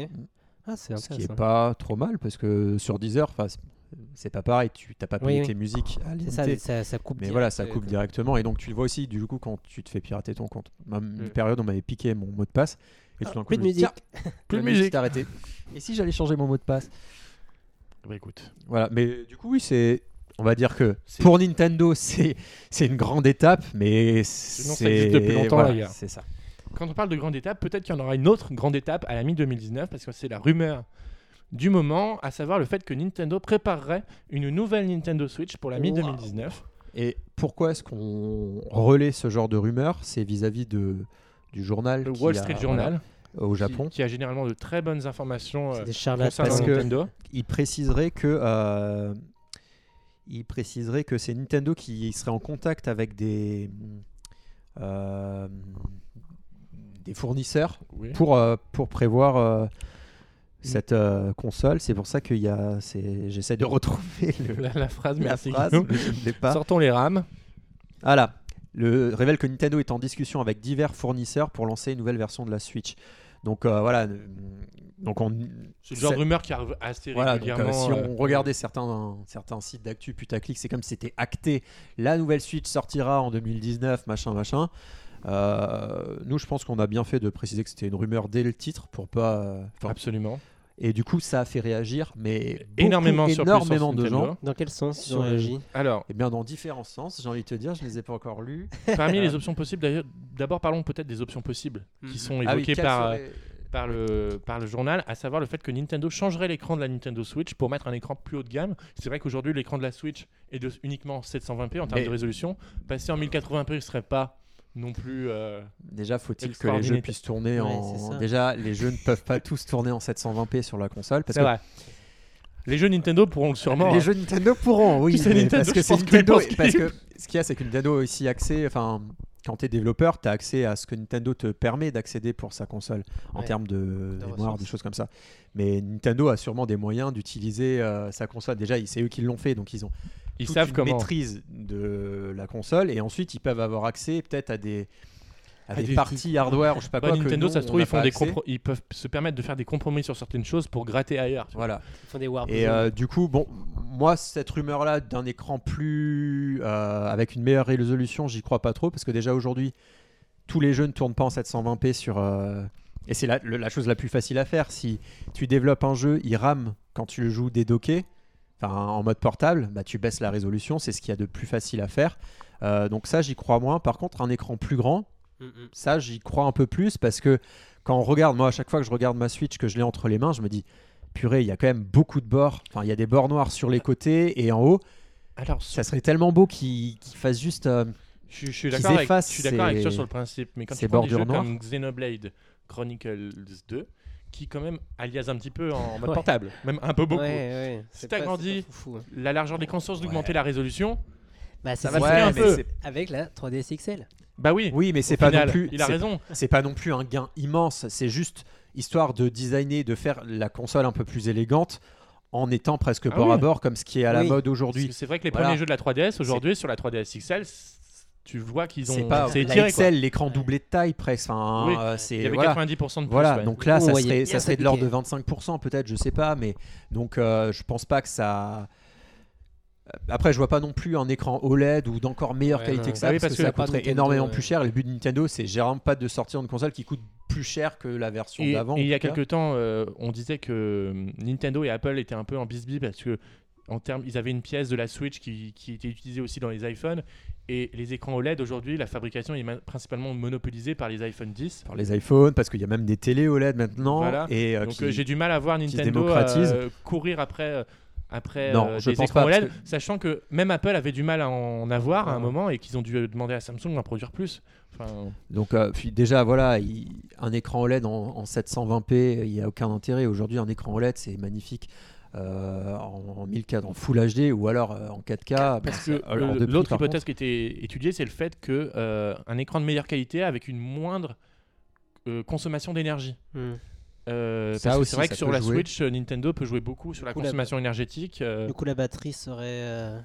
Ah, c'est ce qui est pas trop mal parce que sur Deezer, enfin, c'est- pas pareil, tu t'as pas payé Oui, oui. tes musiques à ça, ça, ça coupe. Mais direct, voilà, ça euh, coupe quoi. directement et donc tu le vois aussi du coup quand tu te fais pirater ton compte. Même Une Mm. période on m'avait piqué mon mot de passe et tout Ah, d'un coup plus de musique. Tiens, Plus de musique. s'est arrêtée. Et si j'allais changer mon mot de passe Bah, écoute. Voilà, mais du coup oui c'est on va dire que pour Nintendo c'est c'est une grande étape mais Sinon, ça existe depuis longtemps, voilà, c'est ça. Quand on parle de grande étape, peut-être qu'il y en aura une autre grande étape à la mi-2019 parce que c'est la rumeur du moment, à savoir le fait que Nintendo préparerait une nouvelle Nintendo Switch pour la mi-2019. Et pourquoi est-ce qu'on relaie ce genre de rumeurs C'est vis-à-vis de du journal Le Wall a- Street voilà, Journal, au Japon. qui, a généralement de très bonnes informations C'est euh, des concernant Parce que- Nintendo. il préciserait que euh, il préciserait que c'est Nintendo qui serait en contact avec des euh, des fournisseurs Oui. pour euh, pour prévoir euh, cette euh, console. C'est pour ça qu'il y a j'essaie de retrouver le, La, la phrase, la merci. phrase, l'ai pas. Sortons les rames. Voilà. Le révèle que Nintendo est en discussion avec divers fournisseurs pour lancer une nouvelle version de la Switch. Donc euh, voilà. euh, Donc on, C'est le genre de rumeur qui arrive assez Voilà, donc, euh, si on regardait certains, certains sites d'actu putaclic, c'est comme si c'était acté. La nouvelle Switch sortira en 2019, machin, machin. Euh, nous, je pense qu'on a bien fait de préciser que c'était une rumeur dès le titre pour pas. Absolument. Et du coup, ça a fait réagir, mais beaucoup, Énormément énormément de gens. Dans quel sens ils Sur ont réagi Alors, Et bien dans différents sens, j'ai envie de te dire, je ne les ai pas encore lus. parmi les options possibles, d'ailleurs, d'abord parlons peut-être des options possibles qui Mhm. sont Ah oui, évoquées par, euh, par, le, par le journal, à savoir le fait que Nintendo changerait l'écran de la Nintendo Switch pour mettre un écran plus haut de gamme. C'est vrai qu'aujourd'hui, l'écran de la Switch est de uniquement 720p en termes Mais- de résolution. Passer en 1080p ne serait pas non plus. euh, Déjà, faut-il que les jeux puissent tourner Ouais, en. Déjà, les jeux ne peuvent pas tous tourner en 720p sur la console C'est que vrai. Les jeux Nintendo pourront le sûrement. les hein. jeux Nintendo pourront, oui, mais Nintendo, parce que c'est Nintendo. Parce que ce qu'il y a, c'est que Nintendo a aussi accès. Enfin, quand tu es développeur, tu as accès à ce que Nintendo te permet d'accéder pour sa console en Ouais. termes de, De mémoire, ressources. des choses comme ça. Mais Nintendo a sûrement des moyens d'utiliser euh, sa console. Déjà, c'est eux qui l'ont fait, donc ils ont Ils toute savent une comment. maîtrise de la console et ensuite ils peuvent avoir accès peut-être à des à À des des parties hardware ou je sais pas Bah, quoi que Nintendo, nous, ça se on trouve, ils, font des ils peuvent se permettre de faire des compromis sur certaines choses pour gratter ailleurs. voilà. Ils font des et euh, du coup bon moi cette rumeur là d'un écran plus euh, avec une meilleure résolution j'y crois pas trop parce que déjà aujourd'hui tous les jeux ne tournent pas en 720p sur euh, et c'est la, la chose la plus facile à faire. Si tu développes un jeu il rame quand tu le joues dédocké enfin en mode portable bah tu baisses la résolution c'est ce qu'il y a de plus facile à faire. Euh, donc ça j'y crois moins. Par contre un écran plus grand Mm, mm. ça j'y crois un peu plus parce que quand on regarde moi à chaque fois que je regarde ma Switch que je l'ai entre les mains je me dis purée il y a quand même beaucoup de bords. Enfin il y a des bords noirs sur les côtés et en haut. Alors, ça serait tellement beau qu'ils qu'ils fassent juste euh, je, je suis qu'ils d'accord avec, effacent je suis d'accord avec ces- toi sur le principe, mais quand tu prends des jeux comme Xenoblade Chronicles 2, qui quand même alias un petit peu en mode Ouais. portable, même un peu beaucoup. Ouais, ouais. Si t'as grandi- hein. La largeur des consciences d'augmenter Ouais. la résolution, Bah, Ça va un peu. Avec la 3DS XL. bah oui. oui mais c'est pas final, non plus Il a raison. c'est pas non plus un gain immense c'est juste histoire de designer de faire la console un peu plus élégante en étant presque Ah bord à oui. bord comme ce qui est à la Oui. mode aujourd'hui C'est vrai que les Voilà. premiers jeux de la 3DS aujourd'hui sur la 3DS XL, tu vois qu'ils ont. c'est pas c'est étiré, l'écran doublé de taille presque enfin Oui. euh, c'est Il y avait voilà. 90% de plus. Voilà, ouais. donc là, coup, ça serait, ça de l'ordre de piquer. 25%, peut-être, je sais pas, mais donc euh, je pense pas que ça. Après, je vois pas non plus un écran OLED ou d'encore meilleure Ouais, qualité non. que ça, Ah oui, parce, parce que, que ça coûterait Nintendo, énormément ouais. plus cher. Le but de Nintendo, c'est généralement pas de sortir une console qui coûte plus cher que la version d'avant. et il y a quelques temps, euh, on disait que Nintendo et Apple étaient un peu en bisbis parce que en termes, ils avaient une pièce de la Switch qui, qui était utilisée aussi dans les iPhones et les écrans OLED aujourd'hui, la fabrication est principalement monopolisée par les iPhone 10. Par les iPhones, parce qu'il y a même des télé OLED maintenant. Voilà. Et, euh, Donc euh, j'ai du mal à voir Nintendo euh, courir après. euh, après Non, euh, je des pense écrans pas, OLED, sachant que même Apple avait du mal à en avoir à un moment et qu'ils ont dû demander à Samsung d'en produire plus. Enfin, Donc, euh, puis déjà, voilà, il- un écran OLED en, en 720p, il n'y a aucun intérêt. Aujourd'hui, un écran OLED, c'est magnifique. Euh, en, en 1004 en Full HD ou alors euh, en 4K Parce que l'autre hypothèse qui était étudiée, c'est le fait que euh, un écran de meilleure qualité avec une moindre euh, consommation d'énergie. Mm. Euh, aussi, c'est vrai que sur la jouer. Switch, Nintendo peut jouer beaucoup sur la coup, la- consommation énergétique euh, Du coup, la batterie serait euh,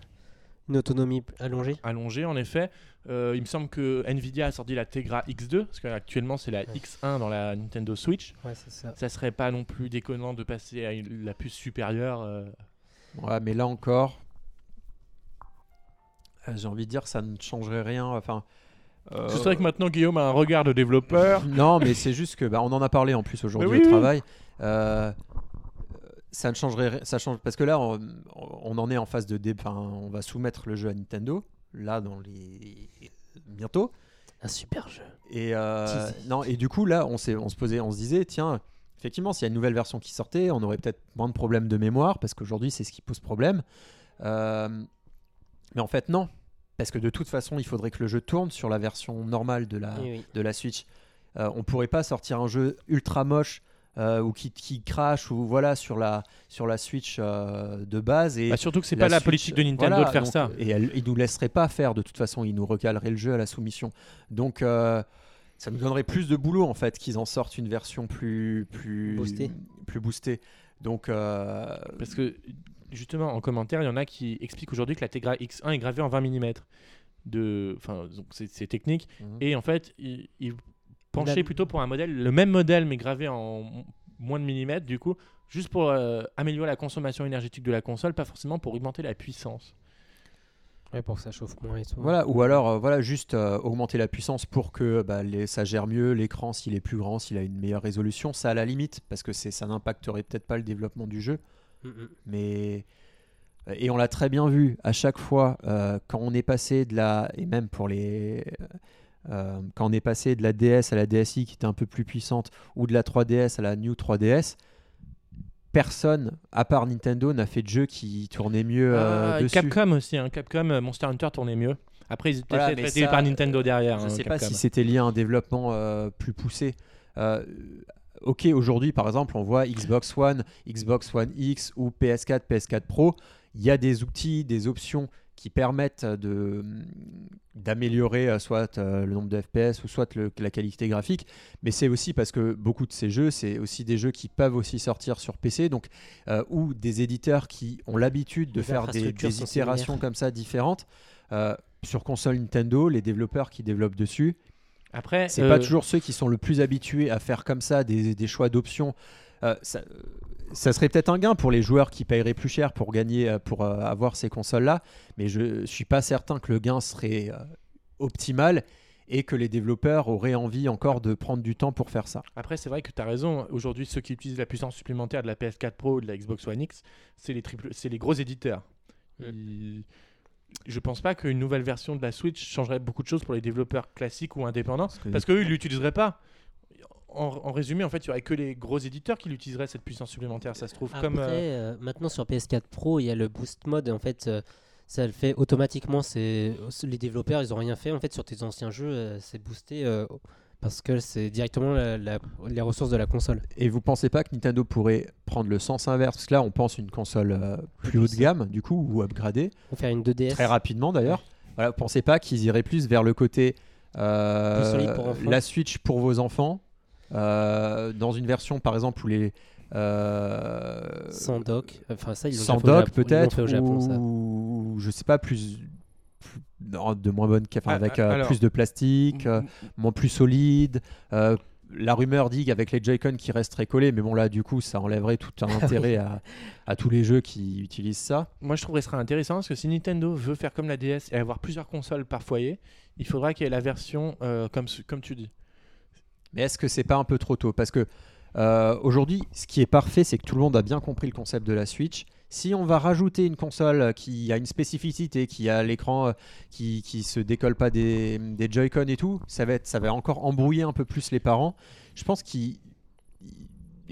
une autonomie allongée. allongée en effet. Euh, il me semble que Nvidia a sorti la Tegra X2 parce qu'actuellement c'est la Ouais. X1 dans la Nintendo Switch. Ouais, c'est ça. Ça serait pas non plus déconnant de passer à une- la puce supérieure. euh. Ouais, mais là encore, euh, j'ai envie de dire, ça ne changerait rien. Enfin, euh, C'est vrai que maintenant Guillaume a un regard de développeur. non, mais c'est juste que, bah, on en a parlé en plus aujourd'hui oui, au oui. travail. Euh, ça ne changerait, ça change parce que là, on, on en est en phase de dé. Enfin, on va soumettre le jeu à Nintendo là dans les bientôt. Un super jeu. Et euh, non, et du coup là, on on se posait, on se disait, tiens, effectivement, s'il y a une nouvelle version qui sortait, on aurait peut-être moins de problèmes de mémoire parce qu'aujourd'hui, c'est ce qui pose problème. Euh, mais en fait, non, parce que de toute façon, il faudrait que le jeu tourne sur la version normale de la, Oui, oui. de la Switch. Euh, on pourrait pas sortir un jeu ultra moche. Euh, ou qui, qui crache ou voilà sur la sur la Switch euh, de base et Bah, surtout que c'est pas la Switch, politique de Nintendo voilà, de faire donc, ça. Et elle, ils nous laisseraient pas faire de toute façon, ils nous recaleraient le jeu à la soumission. Donc euh, ça nous donnerait plus de boulot en fait qu'ils en sortent une version plus plus Boostée. plus boostée. Donc euh, Parce que justement, en commentaire, il y en a qui expliquent aujourd'hui que la Tegra X1 est gravée en 20 mm. De... Enfin, donc c'est technique. Mhm. Et en fait, ils, ils penchaient La- plutôt pour un modèle, le même modèle, mais gravé en moins de millimètres, du coup, juste pour euh, améliorer la consommation énergétique de la console, pas forcément pour augmenter la puissance. Ouais, pour que ça chauffe moins et tout. Voilà, ou alors euh, voilà, juste euh, augmenter la puissance pour que bah, les- ça gère mieux l'écran s'il est plus grand, s'il a une meilleure résolution, ça à la limite, parce que ça n'impacterait peut-être pas le développement du jeu. Mm, mm. Mais et on l'a très bien vu à chaque fois euh, quand on est passé de la et même pour les euh, quand on est passé de la DS à la DSi qui était un peu plus puissante ou de la 3DS à la New 3DS, personne à part Nintendo n'a fait de jeu qui tournait mieux euh, dessus. Capcom aussi, hein. Capcom euh, Monster Hunter tournait mieux. Après, ils étaient Voilà, ça, par Nintendo derrière. Je hein, sais pas si c'était lié à un développement euh, plus poussé. Euh, ok, aujourd'hui, par exemple, on voit Xbox One, Xbox One X ou PS4, PS4 Pro. Il y a des outils, des options qui permettent de d'améliorer euh, soit euh, le nombre de FPS ou soit le- la qualité graphique. Mais c'est aussi parce que beaucoup de ces jeux, c'est aussi des jeux qui peuvent aussi sortir sur PC, donc euh, ou des éditeurs qui ont l'habitude de Les faire des, itérations comme ça différentes. Euh, sur console Nintendo, les développeurs qui développent dessus, Après, c'est euh, pas toujours ceux qui sont le plus habitués à faire comme ça des, des choix d'options. Euh, ça, ça serait peut-être un gain pour les joueurs qui paieraient plus cher pour gagner, euh, pour euh, avoir ces consoles-là, mais je suis pas certain que le gain serait euh, optimal et que les développeurs auraient envie encore de prendre du temps pour faire ça. Après, c'est vrai que tu as raison. Aujourd'hui, ceux qui utilisent la puissance supplémentaire de la PS4 Pro ou de la Xbox One X, c'est les, triples- c'est les gros éditeurs. Ouais. Ils- Je pense pas qu'une nouvelle version de la Switch changerait beaucoup de choses pour les développeurs classiques ou indépendants, que- parce qu'eux, ils l'utiliseraient pas. En, en résumé, en fait, il y aurait que les gros éditeurs qui l'utiliseraient cette puissance supplémentaire. Ça se trouve Après, comme. euh, euh, maintenant sur PS4 Pro, il y a le boost mode. En fait, euh, ça le fait automatiquement. C'est les développeurs, ils ont rien fait. En fait, sur tes anciens jeux, euh, c'est boosté euh, parce que c'est directement la- la- les ressources de la console. Et vous pensez pas que Nintendo pourrait prendre le sens inverse? Parce que là, on pense une console euh, plus haut de gamme, du coup, ou upgradée, On faire une 2DS. très rapidement d'ailleurs. Voilà, vous pensez pas qu'ils iraient plus vers le côté euh, la Switch pour vos enfants, euh, dans une version par exemple où les euh, Sans dock. Enfin, ça, ils l'ont sans l'ont peut-être ça. ou je sais pas plus, plus- non, de moins bonne enfin, Ah, avec ah, euh, alors- plus de plastique euh, moins plus solide euh, la rumeur dit qu'avec les Joy-Con qui resteraient collés, mais bon là du coup ça enlèverait tout un intérêt à, à tous les jeux qui utilisent ça. Moi, je trouverais que ce serait intéressant parce que si Nintendo veut faire comme la DS et avoir plusieurs consoles par foyer, il faudra qu'il y ait la version euh, comme tu dis. Mais est-ce que c'est pas un peu trop tôt? Parce que euh, aujourd'hui, ce qui est parfait, c'est que tout le monde a bien compris le concept de la Switch. Si on va rajouter une console qui a une spécificité, qui a l'écran euh, qui, qui se décolle pas des, des Joy-Con et tout, ça va, ça va encore embrouiller un peu plus les parents. Je pense qu'ils.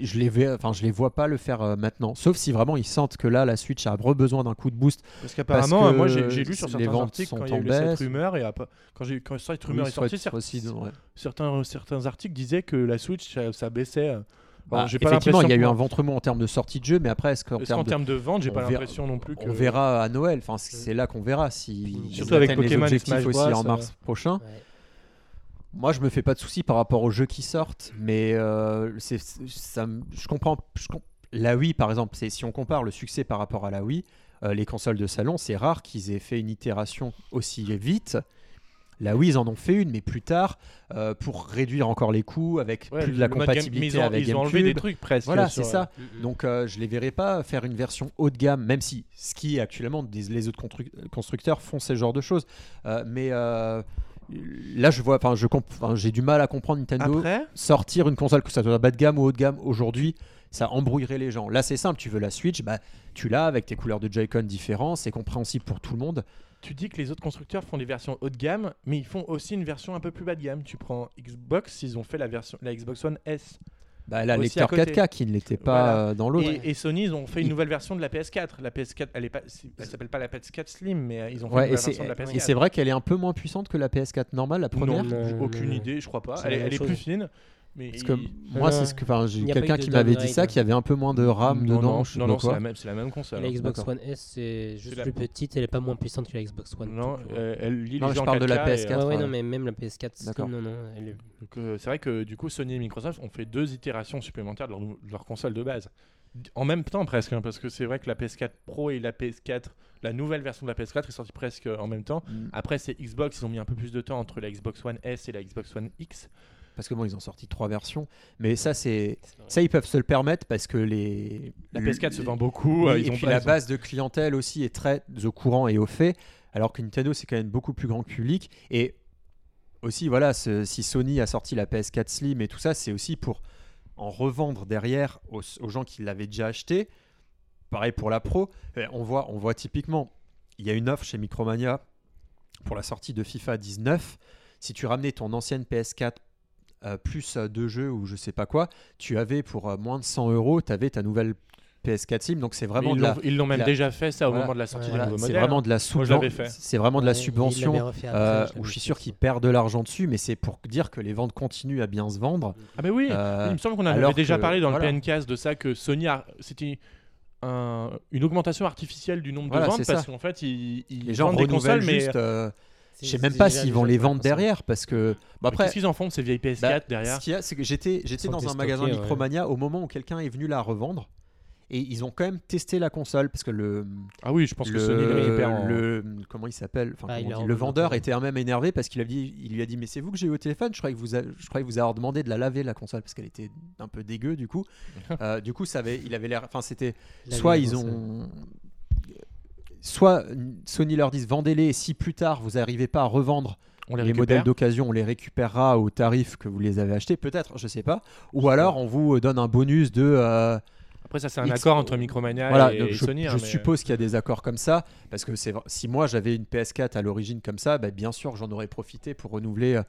Je les, vais, enfin, je les vois pas le faire euh, maintenant, sauf si vraiment ils sentent que là la Switch a besoin d'un coup de boost. Parce qu'apparemment, moi j'ai lu sur les certains ventes articles sont quand il y a en eu les- cette baisse. rumeur et après- quand, j'ai- quand cette rumeur Oui, est sortie, cer- aussi, ouais. certains, certains articles disaient que la Switch ça, ça baissait. euh. Alors, Bah, effectivement, il y a eu un ventrement en termes de sortie de jeu, mais après, est-ce qu'en Est-ce termes qu'en de termes de vente, j'ai on pas verra- l'impression non plus que. On verra à Noël. Enfin, c'est là qu'on verra si Surtout avec les Pokémon et objectifs Smash aussi Bros, en mars euh. prochain. Ouais. Moi, je me fais pas de soucis par rapport aux jeux qui sortent, mais euh, c'est ça. Je comprends. je la Wii, par exemple, c'est si on compare le succès par rapport à la Wii, euh, les consoles de salon, c'est rare qu'ils aient fait une itération aussi vite. La Wii, ils en ont fait une, mais plus tard, euh, pour réduire encore les coûts, avec Ouais, plus de la game- compatibilité ils ont, avec ils ont enlevé des GameCube. trucs presque. Voilà, c'est ça. Donc euh, je les verrai pas faire une version haut de gamme, même si ce qui actuellement les autres constru- constructeurs font ce genre de choses. Mais là je vois, enfin je j'ai du mal à comprendre Nintendo Après, sortir une console que ça soit bas de gamme ou haut de gamme aujourd'hui. Ça embrouillerait les gens. Là, c'est simple. Tu veux la Switch, bah, tu l'as avec tes couleurs de Joy-Con différents. C'est compréhensible pour tout le monde. tu dis que les autres constructeurs font des versions haut de gamme, mais ils font aussi une version un peu plus bas de gamme. Tu prends Xbox, ils ont fait la version la Xbox One S. Bah, la Aussi lecteur à côté. 4K qui ne l'était pas Voilà. euh, dans l'autre. Et, et Sony, ils ont fait une Ils- nouvelle version de la PS4. La PS4, elle est pas, c'est- elle s'appelle pas la PS4 Slim, mais euh, ils ont fait Ouais, une nouvelle version de la PS4. et c'est vrai qu'elle est un peu moins puissante que la PS4 normale, la première. Non, aucune idée, je crois pas. Elle, est- elle plus fine. Mais Parce que il- moi, c'est ce que, enfin, j'ai a pas quelqu'un eu de qui m'avait dit downgrade, ça, hein. qu'il y avait un peu moins de RAM non, dedans. non, je sais non, pas non, c'est quoi. la même, c'est la même console. la hein. Xbox. One S, c'est juste la- plus petite, elle est pas moins puissante que la Xbox One. Non, court. euh, elle lit Non, les je parle de la 4K et, PS4. euh, ouais, ouais, ouais. non, mais même la PS4, Slim, D'accord. non, non, elle est- donc, euh, c'est vrai que du coup, Sony et Microsoft ont fait deux itérations supplémentaires de leur, de leur console de base. En même temps, presque, hein, parce que c'est vrai que la PS4 Pro et la PS4, la nouvelle version de la PS4 est sortie presque en même temps. Mm. Après, c'est Xbox, ils ont mis un peu plus de temps entre la Xbox One S et la Xbox One X. parce que bon, ils ont sorti trois versions, mais ça c'est ça ils peuvent se le permettre parce que les La PS4 se vend beaucoup. oui, euh, ils et ont puis pas- la ils ont- base de clientèle aussi est très au courant et au fait, alors que Nintendo c'est quand même beaucoup plus grand public. Et aussi, voilà, ce- si Sony a sorti la PS4 Slim et tout ça, c'est aussi pour en revendre derrière aux, aux gens qui l'avaient déjà acheté. Pareil pour la Pro. Euh, On voit, on voit typiquement, il y a une offre chez Micromania pour la sortie de FIFA 19. Si tu ramenais ton ancienne PS4 euh, plus euh, deux jeux ou je sais pas quoi, tu avais pour euh, moins de 100 euros, tu avais ta nouvelle PS4 Slim. Donc c'est vraiment ils de la, l'ont- ils l'ont même la- déjà fait ça au Voilà. moment de la sortie Voilà, des nouveaux c'est modèles. vraiment de la subvention. C'est vraiment de la subvention. après, euh, je où je suis sûr qu'ils perdent de l'argent dessus, mais c'est pour dire que les ventes continuent à bien se vendre. Ah, mais oui, Euh, il me semble qu'on avait déjà que- parlé dans voilà. le PNcast de ça, que Sony, a... c'était un- une augmentation artificielle du nombre Voilà, de ventes c'est parce qu'en fait, ils, ils les gens vendent des consoles, mais juste. euh, C'est- je sais même pas s'ils vont les vendre derrière parce que. Bon, après, qu'est-ce qu'ils en font de ces vieilles PS4 bah, derrière ce qu'il y a, c'est que j'étais dans un magasin ouais. Micromania au moment où quelqu'un est venu la revendre. Et ils ont quand même testé la console parce que le, Ah oui, je pense que le, Sony le récupère en... le- comment il s'appelle Enfin, Ah, le en vendeur était même énervé parce qu'il a dit il lui a dit mais c'est vous que j'ai eu au téléphone je croyais que vous a- je croyais que vous avoir demandé de la laver la console parce qu'elle était un peu dégueu du coup Euh, du coup ça avait il avait l'air enfin c'était La soit ils ont soit Sony leur disent vendez-les et si plus tard vous n'arrivez pas à revendre on les, les, modèles d'occasion on les récupérera au tarif que vous les avez achetés peut-être je sais pas ou alors on vous donne un bonus de euh, Après, ça, c'est un X- accord entre Micromania voilà et, donc et je, Sony. hein, je mais- suppose qu'il y a des accords comme ça parce que si moi j'avais une PS4 à l'origine comme ça bah, bien sûr j'en aurais profité pour renouveler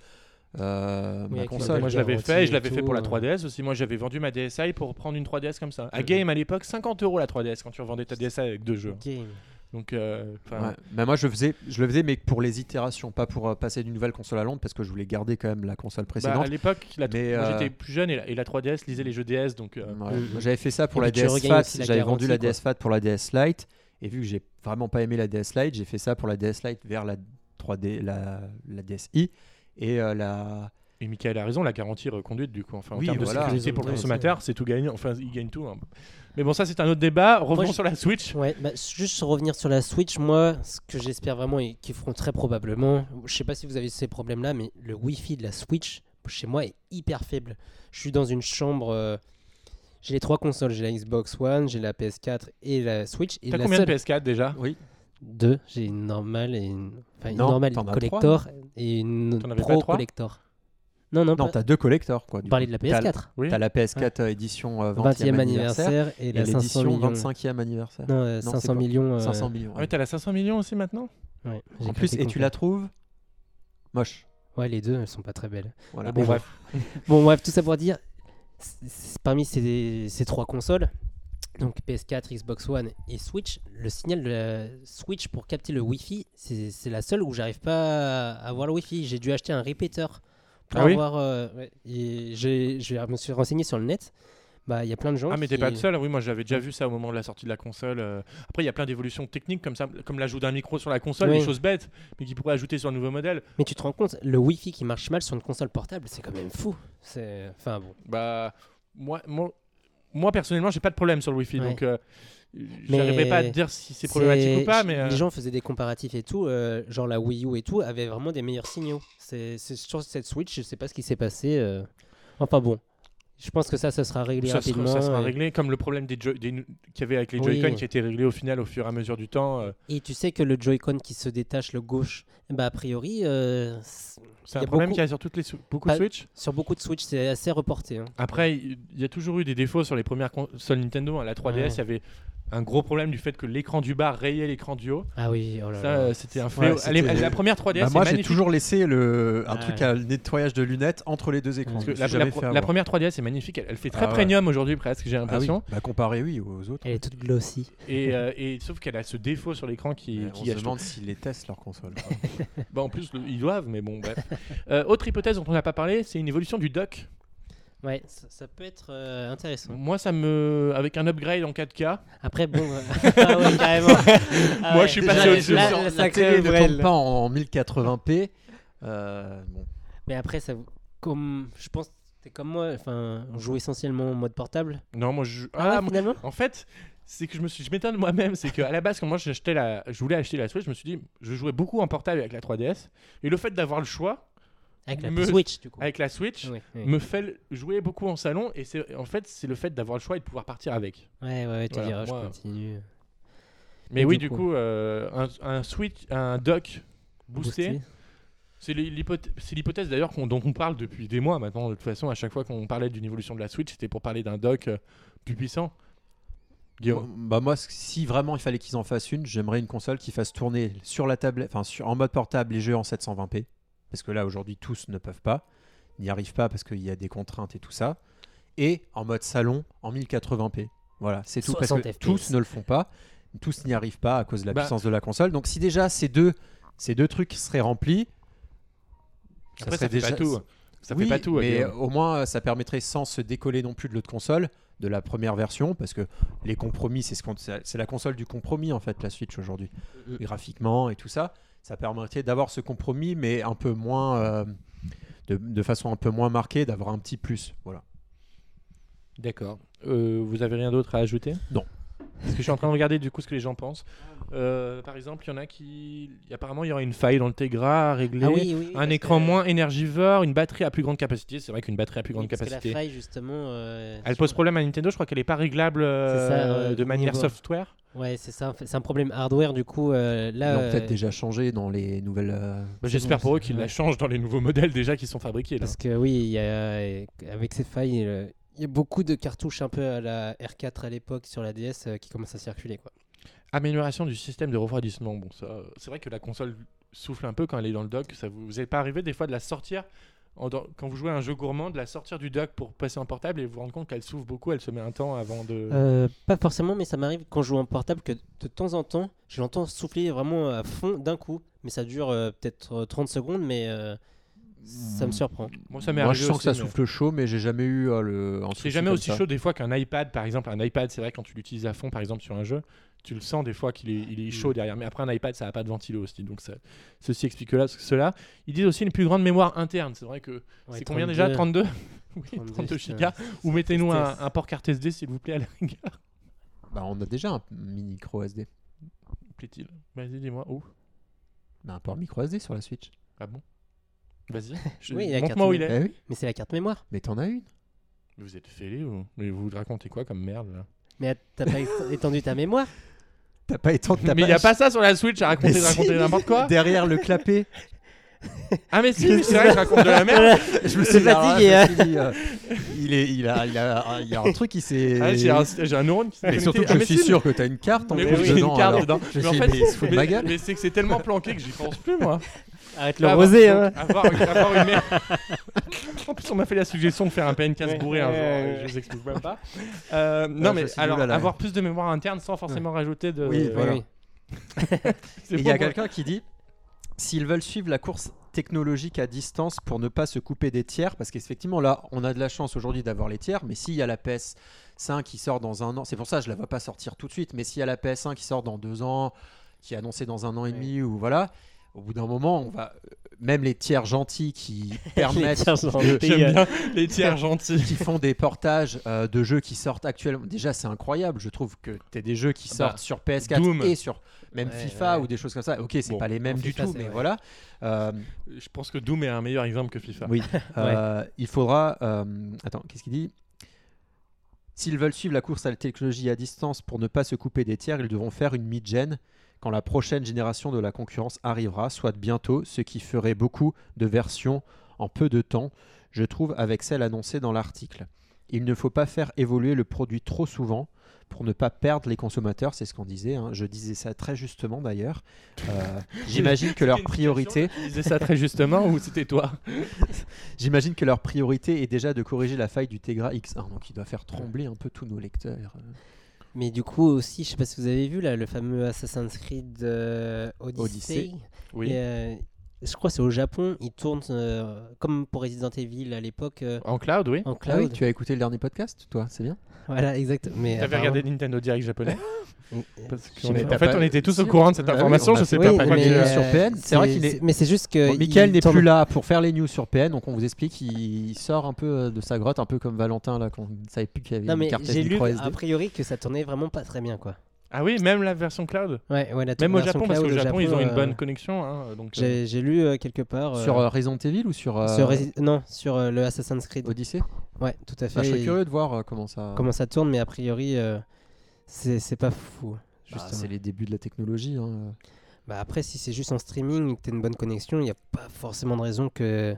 euh, Oui, ma console Moi, je l'avais fait et je l'avais fait pour la tout, 3DS aussi. Moi, j'avais vendu ma DSi pour prendre une 3DS comme ça. À. Game, à l'époque, 50 euros la 3DS quand tu revendais ta DSi avec deux jeux. Game. Donc, euh, Ouais. Bah, moi je faisais je le faisais mais pour les itérations pas pour euh, passer d'une nouvelle console à l'autre parce que je voulais garder quand même la console bah, précédente à l'époque, moi, euh, j'étais plus jeune et la, et la 3DS lisait les jeux DS. Donc, euh, Ouais. J'avais fait ça pour Et la DS Fat, j'avais vendu la DS Fat pour la DS Lite, et vu que j'ai vraiment pas aimé la DS Lite, j'ai fait ça pour la DS Lite vers la 3D, la, la DSi, et euh, la... Et Michael a raison, la garantie reconduite du coup. Enfin, en Oui, termes de voilà. sécurité pour le consommateur, c'est tout gagnant. Enfin, il gagne tout. hein. Mais bon, ça c'est un autre débat. Revenons sur la Switch. Ouais, bah, juste revenir sur la Switch, moi, ce que j'espère vraiment et qu'ils feront très probablement, je sais pas si vous avez ces problèmes-là, mais le Wi-Fi de la Switch chez moi est hyper faible. Je suis dans une chambre, euh, j'ai les trois consoles, j'ai la Xbox One, j'ai la PS4 et la Switch. T'as combien seule... de PS4 déjà? Oui, Deux, j'ai une normale et une, enfin, une Non, normale, collector et une pro trois? collector. Non, non, non, pas. t'as deux collecteurs, quoi. Vous du parlez coup. de la T'as- PS4. Oui. T'as la PS4 euh, édition euh, 20e, 20e anniversaire, anniversaire et et la 500 l'édition millions. 25e anniversaire. Non, euh, Non, c'est 500 quoi millions. euh, 500 millions. Ah ouais, t'as la 500 millions aussi maintenant ouais, En plus, et tu la trouves moche. Ouais, les deux, elles sont pas très belles. Voilà. Bon, bref. Bon, bref, tout ça pour dire, parmi ces, ces trois consoles, donc PS4, Xbox One et Switch, le signal de la Switch pour capter le Wi-Fi, c'est c'est la seule où j'arrive pas à avoir le Wi-Fi. J'ai dû acheter un répéteur pour Ah oui avoir. euh, ouais, et j'ai- je me suis renseigné sur le net. Bah, il y a plein de gens. Ah mais t'es qui- pas le seul, oui moi j'avais déjà vu ça au moment de la sortie de la console. euh. Après il y a plein d'évolutions techniques comme ça, comme l'ajout d'un micro sur la console, des choses bêtes, mais qui pourraient ajouter sur un nouveau modèle. Mais tu te rends compte, le Wi-Fi qui marche mal sur une console portable, c'est quand même fou. C'est, enfin bon. Bah moi, moi, moi personnellement j'ai pas de problème sur le Wi-Fi, Ouais. donc euh, j'arriverai pas à te dire si c'est problématique ou pas, mais euh, Les gens faisaient des comparatifs et tout, euh, genre la Wii U et tout, avaient vraiment des meilleurs signaux. C'est sur cette Switch, je sais pas ce qui s'est passé. euh. Enfin bon, je pense que ça, ça sera réglé ça, sera, rapidement. ça sera et... réglé comme le problème des, des- qu'il y avait avec les Oui. Joy-Con qui a été réglé au final au fur et à mesure du temps. Et tu sais que le Joy-Con qui se détache, le gauche, bah a priori, C'est un problème beaucoup- qu'il y a sur toutes les beaucoup Pas- de Switch? sur beaucoup de Switch, c'est assez reporté. hein. Après, il il y a toujours eu des défauts sur les premières consoles Nintendo. hein. La 3DS, il Ouais. y avait un gros problème du fait que l'écran du bas rayait l'écran du haut. Ah oui, oh là Ça, là. c'était un fléau. Ouais, la première 3DS, Bah, moi, j'ai toujours laissé le, un Ouais. truc à nettoyage de lunettes entre les deux écrans. Parce que la, jamais la- fait la avoir. première 3DS est magnifique, elle, elle fait très Ah ouais. premium aujourd'hui presque, j'ai Ah oui, l'impression. bah, comparé oui aux autres. Elle est toute glossy. et, euh, et sauf qu'elle a ce défaut sur l'écran qui, Mais on qui se demande s'ils les testent leur console. Bah, en plus, le- ils doivent, mais bon, bref. Euh, autre hypothèse dont on n'a pas parlé, c'est une évolution du dock. Ouais, ça, ça peut être euh, intéressant. Moi, ça me. Avec un upgrade en 4K, Après, bon. euh, ah ouais, carrément. Ah Moi, ouais. je suis Déjà, passé au- là- je là, suis là, la ça télé crée ne tourne pas en 1080p. euh, bon. Mais après, ça, comme je pense, que t'es comme moi. Enfin, on joue essentiellement en mode portable. non, moi je. Ah, Ah, moi- finalement. En fait, c'est que je me suis, je m'étonne moi-même, c'est qu'à la base quand moi j'achetais la, je voulais acheter la Switch, je me suis dit, je jouais beaucoup en portable avec la 3DS, et le fait d'avoir le choix, Avec la me- Switch, du coup. avec la Switch me fait jouer beaucoup en salon et c'est en fait c'est le fait d'avoir le choix et de pouvoir partir avec. Ouais, ouais, ouais, tu Voilà, diras, je continue. Mais oui, du coup- coup, euh, un, un Switch, un dock boosté, c'est l'hy- l'hypothèse c'est l'hypothèse d'ailleurs dont on parle depuis des mois maintenant. De toute façon, à chaque fois qu'on parlait d'une évolution de la Switch, c'était pour parler d'un dock euh, plus puissant. Guillaume. Bah moi, si vraiment il fallait qu'ils en fassent une, j'aimerais une console qui fasse tourner sur la tablette, enfin en mode portable les jeux en 720p, parce que là aujourd'hui tous ne peuvent pas, n'y arrivent pas parce qu'il y a des contraintes et tout ça, et en mode salon en 1080p. Voilà, c'est tout parce 60 que FPS. tous ne le font pas, tous n'y arrivent pas à cause de la Bah- puissance de la console. Donc si déjà ces deux, ces deux trucs seraient remplis, Après, ça, serait fait pas déjà- tout. Ça oui, fait pas tout. mais au moins euh, ça permettrait sans se décoller non plus de l'autre console, de la première version, parce que les compromis, c'est ce qu'on- c'est la console du compromis en fait, la Switch aujourd'hui, Mhm. graphiquement et tout ça. Ça permettrait d'avoir ce compromis, mais un peu moins, euh, de, de façon un peu moins marquée, d'avoir un petit plus. Voilà. D'accord. Euh, vous avez rien d'autre à ajouter? Non. Parce que je suis en train de regarder du coup ce que les gens pensent. Euh, par exemple, il y en a qui. Apparemment, il y aurait une faille dans le Tegra à régler. Ah oui, oui. Un écran que- moins énergivore, une batterie à plus grande capacité. C'est vrai qu'une batterie à plus grande oui, parce que capacité. la faille, justement. euh, Elle sur- pose problème à Nintendo. Je crois qu'elle n'est pas réglable euh, ça, euh, de manière niveau- software. Ouais, c'est ça. C'est un problème hardware, du coup. euh, Ils là, l'ont peut-être déjà changé dans les nouvelles. euh, Bah, J'espère pour eux qu'ils ouais. la changent dans les nouveaux modèles déjà qui sont fabriqués. Là. Parce que oui, il y a, avec ces failles, euh, il y a beaucoup de cartouches un peu à la R4 à l'époque sur la DS euh, qui commencent à circuler. Quoi. Amélioration du système de refroidissement. Bon, ça, euh, c'est vrai que la console souffle un peu quand elle est dans le dock. Ça vous, vous est pas arrivé des fois de la sortir en- dans- quand vous jouez à un jeu gourmand, de la sortir du dock pour passer en portable et vous vous rendre compte qu'elle souffle beaucoup. Elle se met un temps avant de. Euh, pas forcément, mais ça m'arrive quand je joue en portable que de temps en temps, je l'entends souffler vraiment à fond d'un coup. Mais ça dure euh, peut-être euh, 30 secondes, mais ça me surprend. Moi, ça m'est Moi, je sens que ça aussi, mais- souffle chaud, mais j'ai jamais eu euh, le. C'est jamais aussi ça. chaud des fois qu'un iPad, par exemple. Un iPad, c'est vrai quand tu l'utilises à fond, par exemple sur un jeu, tu le sens des fois qu'il est, il est chaud derrière. Mais après un iPad, ça n'a pas de ventilo aussi, donc ça, ceci explique là, cela. Ils disent aussi une plus grande mémoire interne. C'est vrai que Ouais, c'est combien déjà? 32 Oui, 32, 32 putain. gigas. Ou mettez-nous un, port carte SD s'il vous plaît à la rigueur. Bah, on a déjà un mini micro SD. Plaît-il? Vas-y, dis-moi. Où Bah, un port micro SD sur la Switch. Ah bon? Vas-y. Je- Oui, il y a Montre-moi où il carte est. Eh oui, Mais c'est la carte mémoire. mais t'en as une. Vous êtes fêlés ou Mais vous racontez quoi comme merde là? Mais t'as pas éte- étendu ta mémoire? T'as pas étendu. t'as Mais il n'y a pas ça sur la Switch à raconter, Mais si. raconter n'importe quoi? Derrière le clapet. Ah mais si, mais c'est vrai, je raconte de la merde. je me suis là, fatigué, hein. euh, il, est, il, a, il, a, il y a un truc qui s'est. Ah, j'ai un, j'ai un neurone qui s'est Mais surtout que Ah, je mais suis sûr que t'as une carte en Mais plus oui, j'ai dedans. une carte alors. dedans. Je Mais en suis fait, mais il se fout de ma mais, gueule. mais c'est que c'est tellement planqué que j'y pense plus moi. Arrête le rosé, avoir- hein donc, avoir, avoir une mère- en plus, on m'a fait la suggestion de faire un PN15 Ouais, bourré un jour. ouais, Je vous explique même pas. Euh, non, mais alors, avoir plus de mémoire interne sans forcément rajouter de. Oui, voilà. Il y a quelqu'un qui dit s'ils veulent suivre la course technologique à distance pour ne pas se couper des tiers, parce qu'effectivement là, on a de la chance aujourd'hui d'avoir les tiers, mais s'il y a la PS5 qui sort dans un an, c'est pour ça que je la vois pas sortir tout de suite, mais s'il y a la PS5 qui sort dans deux ans, qui est annoncée dans un an et demi, ou voilà, au bout d'un moment, on va même les tiers gentils qui permettent tiers gentils. Bien les tiers gentils. qui font des portages euh, de jeux qui sortent actuellement. Déjà, c'est incroyable. Je trouve que tu as des jeux qui Ah sortent bah, sur PS4 Doom. et sur même Ouais, FIFA ouais. ou des choses comme ça. Ok, c'est Bon, pas les mêmes du FIFA, tout, mais vrai. voilà. Euh, Je pense que Doom est un meilleur exemple que FIFA. oui. Euh, il faudra. euh, attends, qu'est-ce qu'il dit? S'ils veulent suivre la course à la technologie à distance pour ne pas se couper des tiers, ils devront faire une mid-gen quand la prochaine génération de la concurrence arrivera, soit bientôt, ce qui ferait beaucoup de versions en peu de temps, je trouve, avec celle annoncée dans l'article. Il ne faut pas faire évoluer le produit trop souvent pour ne pas perdre les consommateurs, c'est ce qu'on disait. hein. Je disais ça très justement d'ailleurs. Euh, J'imagine que leur priorité, Tu disais ça très justement ou c'était toi? J'imagine que leur priorité est déjà de corriger la faille du Tegra X1, donc il doit faire trembler un peu tous nos lecteurs. Mais du coup aussi, je sais pas si vous avez vu là, le fameux Assassin's Creed euh, Odyssey. Odyssey. Oui. Et, euh, je crois que c'est au Japon, ils tournent euh, comme pour Resident Evil à l'époque euh, En cloud, oui. en Ah cloud. oui, tu as écouté le dernier podcast, toi, c'est bien? Voilà, exact. Mais T'avais apparemment- regardé Nintendo Direct japonais. Parce qu'on est-. En fait, on était tous au courant de cette Ah oui, information. Je sais pas pourquoi tu- sur PN, c'est vrai qu'il est- Mais c'est juste que. Bon, Michael n'est plus là pour faire les news sur PN, donc on vous explique, il sort un peu euh, de sa grotte, un peu comme Valentin, là, ne savait plus qu'il y avait Non mais j'ai lu a priori que ça tournait vraiment pas très bien quoi. Ah oui, même la version cloud. Ouais, ouais, la Même au version Japon, parce qu'au cloud Japon, ils ont une euh, bonne connexion. hein, donc, euh, J'ai lu euh, quelque part. Sur euh, Resident Evil ou sur, euh, sur Resi- non, sur euh, le Assassin's Creed. Odyssey? Ouais, tout à fait. Bah, Je serais Et curieux de voir euh, comment ça. Comment ça tourne, mais a priori, euh, c'est c'est pas fou. Bah, c'est les débuts de la technologie. hein. Bah après, si c'est juste en streaming et que tu as une bonne connexion, il n'y a pas forcément de raison que,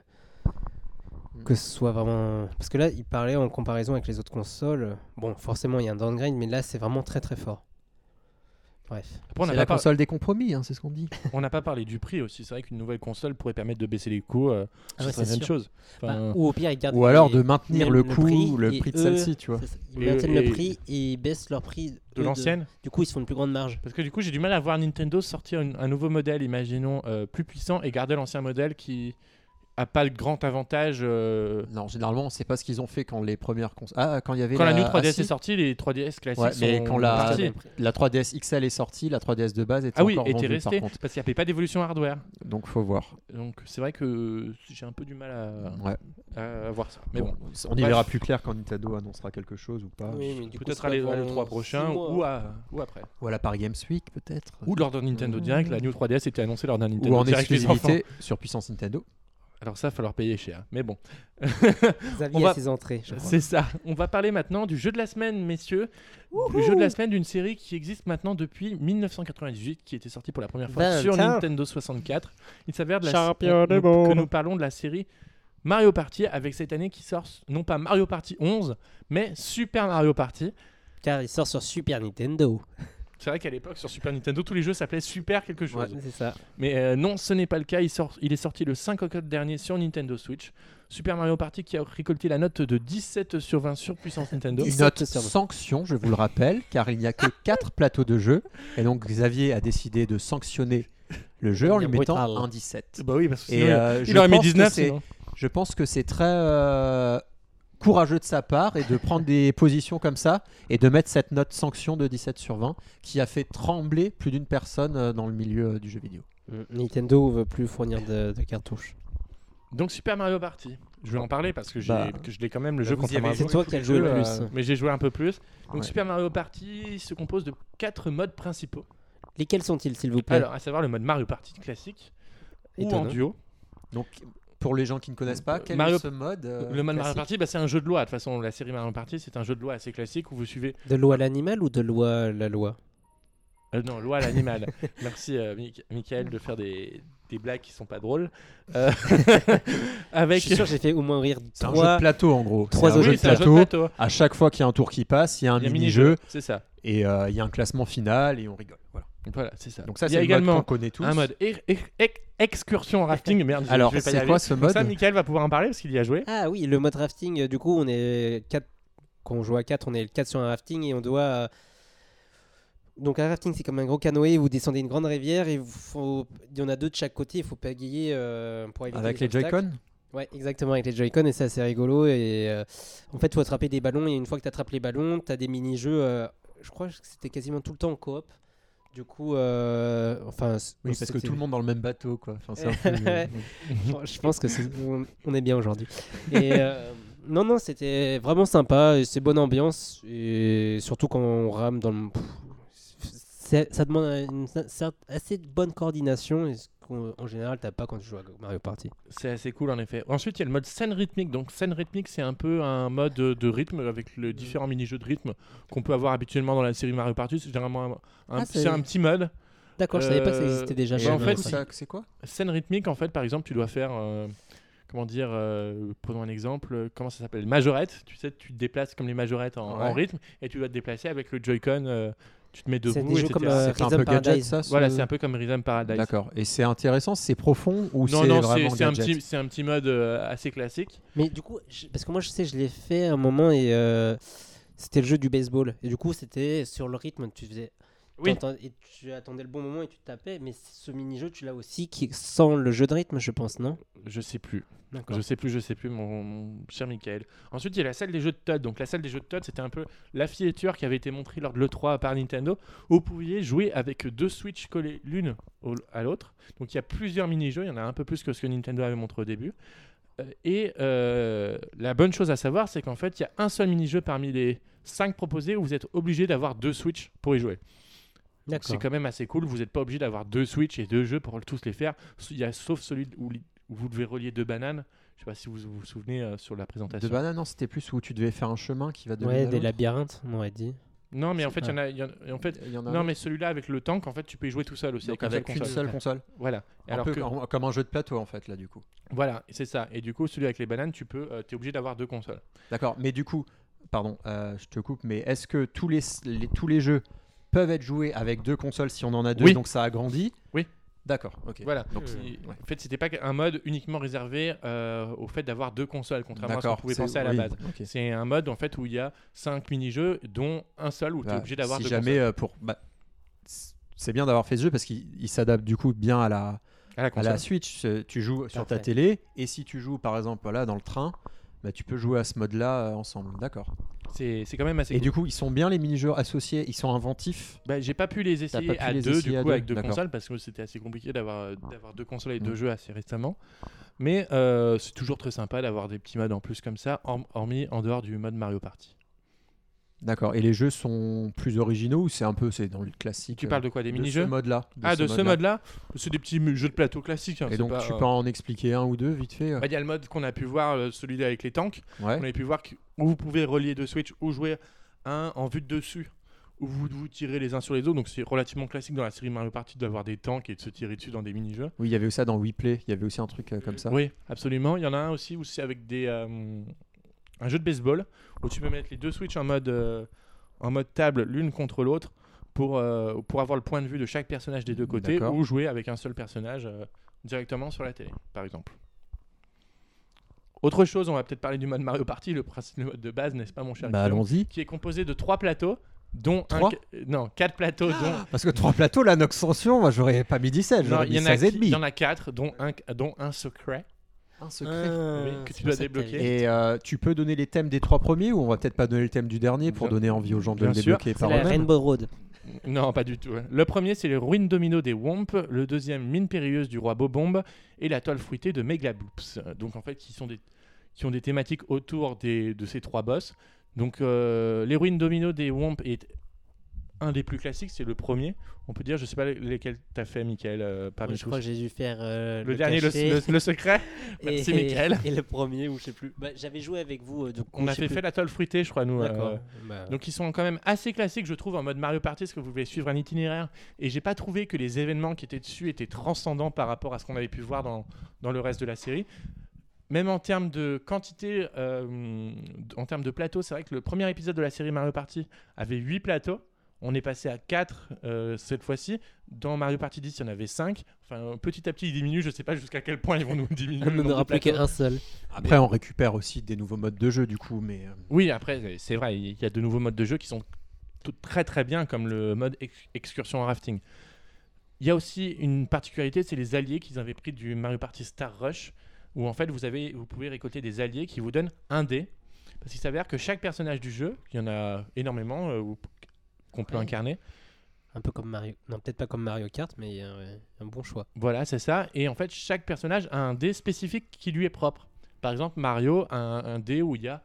que ce soit vraiment. Parce que là, il parlait en comparaison avec les autres consoles. Bon, forcément, il y a un downgrade, mais là, c'est vraiment très très fort. Bref. après, on n'a C'est pas, la par- console des compromis, hein, c'est ce qu'on dit. on n'a pas parlé du prix aussi. C'est vrai qu'une nouvelle console pourrait permettre de baisser les coûts. euh, Ah ouais, c'est une chose. Bah, ou au pire, ils gardent. Ou alors les- de maintenir le le coût, prix, le prix de eux, celle-ci, tu vois. Ils maintiennent et- le prix et ils baissent leur prix de l'ancienne. Du coup, ils se font une plus grande marge. Parce que du coup, j'ai du mal à voir Nintendo sortir une- un nouveau modèle, imaginons, euh, plus puissant et garder l'ancien modèle qui a pas de grand avantage. euh, Non, généralement, c'est pas ce qu'ils ont fait quand les premières consoles. Ah, quand il y avait Quand la, New 3DS ah, si. est sortie, les 3DS classiques Ouais, mais sont quand la- la 3DS XL est sortie, la 3DS de base était Ah oui, encore était vendue, resté par contre. parce qu'il n'y avait pas d'évolution hardware. Donc faut voir. Donc c'est vrai que j'ai un peu du mal à, Ouais. à voir ça. Mais bon, on y Bref. verra plus clair quand Nintendo annoncera quelque chose ou pas. peut-être à l'E3 prochain ou, à- ou après. Ou à la Paris Games Week peut-être. Ou lors d'un Nintendo Direct, la New 3DS était annoncée lors d'un Nintendo Ou en Direct exclusivité sur puissance Nintendo. Alors ça, il va falloir payer cher. Mais bon, Xavier va- ses entrées, je crois. c'est ça. On va parler maintenant du jeu de la semaine, messieurs. Le jeu de la semaine d'une série qui existe maintenant depuis 1998, qui était sortie pour la première fois sur. Nintendo 64. Il s'avère de la Champion du nous- monde. que nous parlons de la série Mario Party avec cette année qui sort non pas Mario Party 11, mais Super Mario Party. Car il sort sur Super Nintendo. C'est vrai qu'à l'époque sur Super Nintendo, tous les jeux s'appelaient Super quelque chose. Ouais, c'est ça. Mais euh, non, ce n'est pas le cas. Il, sort, il est sorti le 5 octobre dernier sur Nintendo Switch. Super Mario Party qui a récolté la note de 17 sur 20 sur puissance Nintendo. Une 17 note sanction, je vous le rappelle, car il n'y a que 4 plateaux de jeu. Et donc Xavier a décidé de sanctionner le jeu en lui mettant un 17. Bah oui, parce que Et sinon, euh, il aurait mis pense que 19 c'est- sinon. Je pense que c'est très euh, courageux de sa part et de prendre des positions comme ça et de mettre cette note sanction de 17 sur 20 qui a fait trembler plus d'une personne euh, dans le milieu euh, du jeu vidéo. Mm, Nintendo veut plus fournir de, de cartouches. Donc Super Mario Party. Je vais en parler parce que, Bah, que je l'ai quand même le bah, jeu à C'est toi qui as joué le jeux, plus. euh, Mais j'ai joué un peu plus. Donc Ouais. Super Mario Party se compose de quatre modes principaux. Lesquels sont-ils, s'il vous plaît? Alors, à savoir le mode Mario Party classique ou en duo. Donc pour les gens qui ne connaissent pas, quel Mario- est ce mode euh, le mode Mario Party, bah, c'est un jeu de loi. De toute façon, la série Mario Party, c'est un jeu de loi assez classique où vous suivez. De loi à l'animal ou de loi à la loi Euh, non, loi à l'animal. Merci, euh, Michael, de faire des, des blagues qui sont pas drôles. Euh, avec. Je suis sûr j'ai fait au moins rire C'est un jeu de trois. plateau en gros. trois C'est un autres jeu oui, de jeu plateau. À chaque fois qu'il y a un tour qui passe, il y a un mini-jeu C'est ça. et euh, il y a un classement final et on rigole. Voilà. Voilà, c'est ça. Donc ça Il y c'est mode également qu'on connaît tous. un mode e- e- ex- excursion rafting. Merde, je- Alors je vais pas y c'est arriver. quoi ce Donc mode Ça, Michael va pouvoir en parler parce qu'il y a joué. Ah oui, le mode rafting, euh, du coup, on est 4. Quand on joue à 4, on est 4 sur un rafting et on doit. euh, Donc un rafting, c'est comme un gros canoë, vous descendez une grande rivière et vous faut... il y en a deux de chaque côté, il faut pagayer euh, pour éviter Avec les obstacles. Joy-Con Ouais, exactement, avec les Joy-Con, et c'est assez rigolo. Et euh, en fait, il faut attraper des ballons, et une fois que tu attrapes les ballons, tu as des mini-jeux. euh, je crois que c'était quasiment tout le temps en coop. Du coup, euh, enfin. Oui, parce que tout le monde dans le même bateau quoi. Enfin, c'est un peu- Ouais. je pense que c'est- on, est bien aujourd'hui. Et euh, non, non, c'était vraiment sympa, c'est bonne ambiance, et surtout quand on rame dans le. pff, Ça demande une assez bonne coordination, et ce qu'en en général, t'as pas quand tu joues à Mario Party. C'est assez cool en effet. Ensuite, il y a le mode scène rythmique. Donc, scène rythmique, c'est un peu un mode de, de rythme avec les différents mini-jeux de rythme qu'on peut avoir habituellement dans la série Mario Party. C'est généralement un, un- Ah, c'est c'est- un petit mode. D'accord, je savais pas que ça Euh, existait déjà. bah, chez en fait, c'est quoi Scène rythmique, en fait, par exemple, tu dois faire. euh, comment dire euh, Prenons un exemple. Comment ça s'appelle Majorette. Tu sais, tu te déplaces comme les majorettes en, rythme et tu dois te déplacer avec le Joy-Con. euh, tu te mets C'est debout, des jeux etc. comme euh, C'est un peu gadget ça ce- Voilà, c'est un peu comme Rhythm Paradise. D'accord. Et c'est intéressant, c'est profond ou Non, c'est non, c'est vraiment c'est un, petit- c'est un petit mode euh, assez classique. Mais du coup, je- parce que moi je sais, je l'ai fait à un moment et euh, c'était le jeu du baseball. Et du coup, c'était sur le rythme, tu faisais. Oui. Et tu attendais le bon moment et tu tapais. Mais ce mini-jeu, tu l'as aussi qui sans le jeu de rythme, je pense, non? Je sais plus. Je sais plus, je sais plus, mon, mon cher Michael. Ensuite, il y a la salle des jeux de Todd. Donc, la salle des jeux de Todd, c'était un peu la filature qui avait été montrée lors de l'E3 par Nintendo, où vous pouviez jouer avec deux Switch collés l'une à l'autre. Donc, il y a plusieurs mini-jeux. Il y en a un peu plus que ce que Nintendo avait montré au début. Euh, et euh, la bonne chose à savoir, c'est qu'en fait, il y a un seul mini-jeu parmi les cinq proposés où vous êtes obligé d'avoir deux Switch pour y jouer. C'est quand même assez cool. Vous n'êtes pas obligé d'avoir deux Switch et deux jeux pour tous les faire. Il y a, sauf celui où, vous devez relier deux bananes. Je sais pas si vous vous, souvenez euh, sur la De présentation. banane, non, c'était plus où tu devais faire un chemin qui va de Ouais, des labyrinthes, on aurait dit. Non, mais en fait, il y en a. il y en- en fait, Il y en a non, un mais celui-là avec le tank, en fait, tu peux y jouer tout seul aussi Donc avec, avec une seule console. console. Voilà. Et Un alors peu que- en- comme un jeu de plateau en fait là du coup. Voilà, c'est ça. Et du coup, celui avec les bananes, tu peux, euh, es obligé d'avoir deux consoles. D'accord, mais du coup, pardon, euh, je te coupe, mais est-ce que tous les, les- tous les jeux peuvent être joués avec deux consoles si on en a deux, Oui. donc ça agrandit Oui. D'accord, ok. Voilà. Donc, ouais. En fait, c'était pas un mode uniquement réservé euh, au fait d'avoir deux consoles, contrairement à ce qu'on pouvait penser à la oui, base. C'est un mode en fait où il y a cinq mini-jeux, dont un seul où tu es obligé d'avoir si deux jamais consoles. euh, pour bah, c'est bien d'avoir fait ce jeu parce qu'il il s'adapte du coup bien à la, à la à console. la Switch. Tu joues sur ta télé et si tu joues par exemple voilà, dans le train, bah, tu peux jouer à ce mode-là euh, ensemble. D'accord. C'est quand même assez Et cool. du coup, ils sont bien les mini-jeux associés, ils sont inventifs. Bah, j'ai pas pu les essayer à les deux, essayer du coup, deux, avec deux consoles, parce que c'était assez compliqué d'avoir euh, d'avoir deux consoles et deux Mm. jeux assez récemment. Mais euh, c'est toujours très sympa d'avoir des petits modes en plus comme ça, horm- hormis en dehors du mode Mario Party. D'accord. Et les jeux sont plus originaux ou c'est un peu c'est dans le classique Tu euh, parles de quoi Des de mini-jeux ce mode-là Ah, de ce mode-là C'est des petits jeux de plateau classiques. hein, Et donc pas, tu euh, peux en expliquer un ou deux vite fait. euh bah, Il y a le mode qu'on a pu voir, euh, celui-là avec les tanks. Ouais. On avait pu voir que, où vous pouvez relier deux Switch ou jouer un en vue de dessus, où vous vous tirez les uns sur les autres. Donc c'est relativement classique dans la série Mario Party d'avoir des tanks et de se tirer dessus dans des mini-jeux. Oui, il y avait ça dans WePlay. Il y avait aussi un truc euh, comme ça. Oui, absolument. Il y en a un aussi où c'est avec des, euh, un jeu de baseball où tu peux mettre les deux Switch en mode, euh, en mode table l'une contre l'autre pour, euh, pour avoir le point de vue de chaque personnage des deux côtés D'accord. ou jouer avec un seul personnage euh, directement sur la télé, par exemple. Autre chose, on va peut-être parler du mode Mario Party, le principe le mode de base, n'est-ce pas, mon cher Bah Guillaume allons-y. Qui est composé de trois plateaux, dont un Trois ca- non, quatre plateaux, dont Parce que trois plateaux, la Noxtension, moi j'aurais pas mis 17, non, j'aurais il mis y en a 16 et qui- il demi. y en a quatre, dont un, dont un secret. Un Ah, oui, que tu dois débloquer. Et euh, tu peux donner les thèmes des trois premiers ou on va peut-être pas donner le thème du dernier pour Bien- donner envie aux gens de bien le sûr. débloquer par la eux-mêmes Rainbow Road. Non, pas du tout. Le premier, c'est les ruines domino des Womp. Le deuxième, mine périlleuse du roi Bobombe. Et la toile fruitée de Megaloops. Euh, Donc, en fait, qui, sont des, qui ont des thématiques autour des, de ces trois boss. Donc, euh, les ruines domino des Womp est un des plus classiques. C'est le premier. On peut dire, je sais pas lesquels t'as fait, Michael, euh, parmi je tous. crois que j'ai dû faire euh, le, dernier, le, cachet le- le secret. et, Merci, Mickaël. et le premier ou je sais plus. Bah, J'avais joué avec vous. euh, donc, On a fait, la toile fruitée, je crois, nous. euh. Bah, Donc ils sont quand même assez classiques, je trouve, en mode Mario Party, parce que vous pouvez suivre un itinéraire. Et j'ai pas trouvé que les événements qui étaient dessus étaient transcendants par rapport à ce qu'on avait pu voir dans, dans le reste de la série. Même en termes de quantité, euh, en termes de plateaux, c'est vrai que le premier épisode de la série Mario Party avait 8 plateaux. On est passé à 4 euh, cette fois-ci. Dans Mario Party 10, il y en avait 5. Enfin, petit à petit, ils diminuent. Je sais pas jusqu'à quel point ils vont nous diminuer. on n'en aura plus qu'un seul. Après, on récupère aussi des nouveaux modes de jeu du coup, mais euh, Oui, après, c'est vrai, il y a de nouveaux modes de jeu qui sont tout- très très bien, comme le mode ex- excursion en rafting. Il y a aussi une particularité, c'est les alliés qu'ils avaient pris du Mario Party Star Rush, où en fait vous, avez, vous pouvez récolter des alliés qui vous donnent un dé. Parce qu'il s'avère que chaque personnage du jeu, il y en a énormément euh, ou- qu'on peut Ouais. incarner, Un peu comme Mario. Non, peut-être pas comme Mario Kart, mais euh, un bon choix. Voilà, c'est ça. Et en fait, chaque personnage a un dé spécifique qui lui est propre. Par exemple, Mario a un, un dé où il y a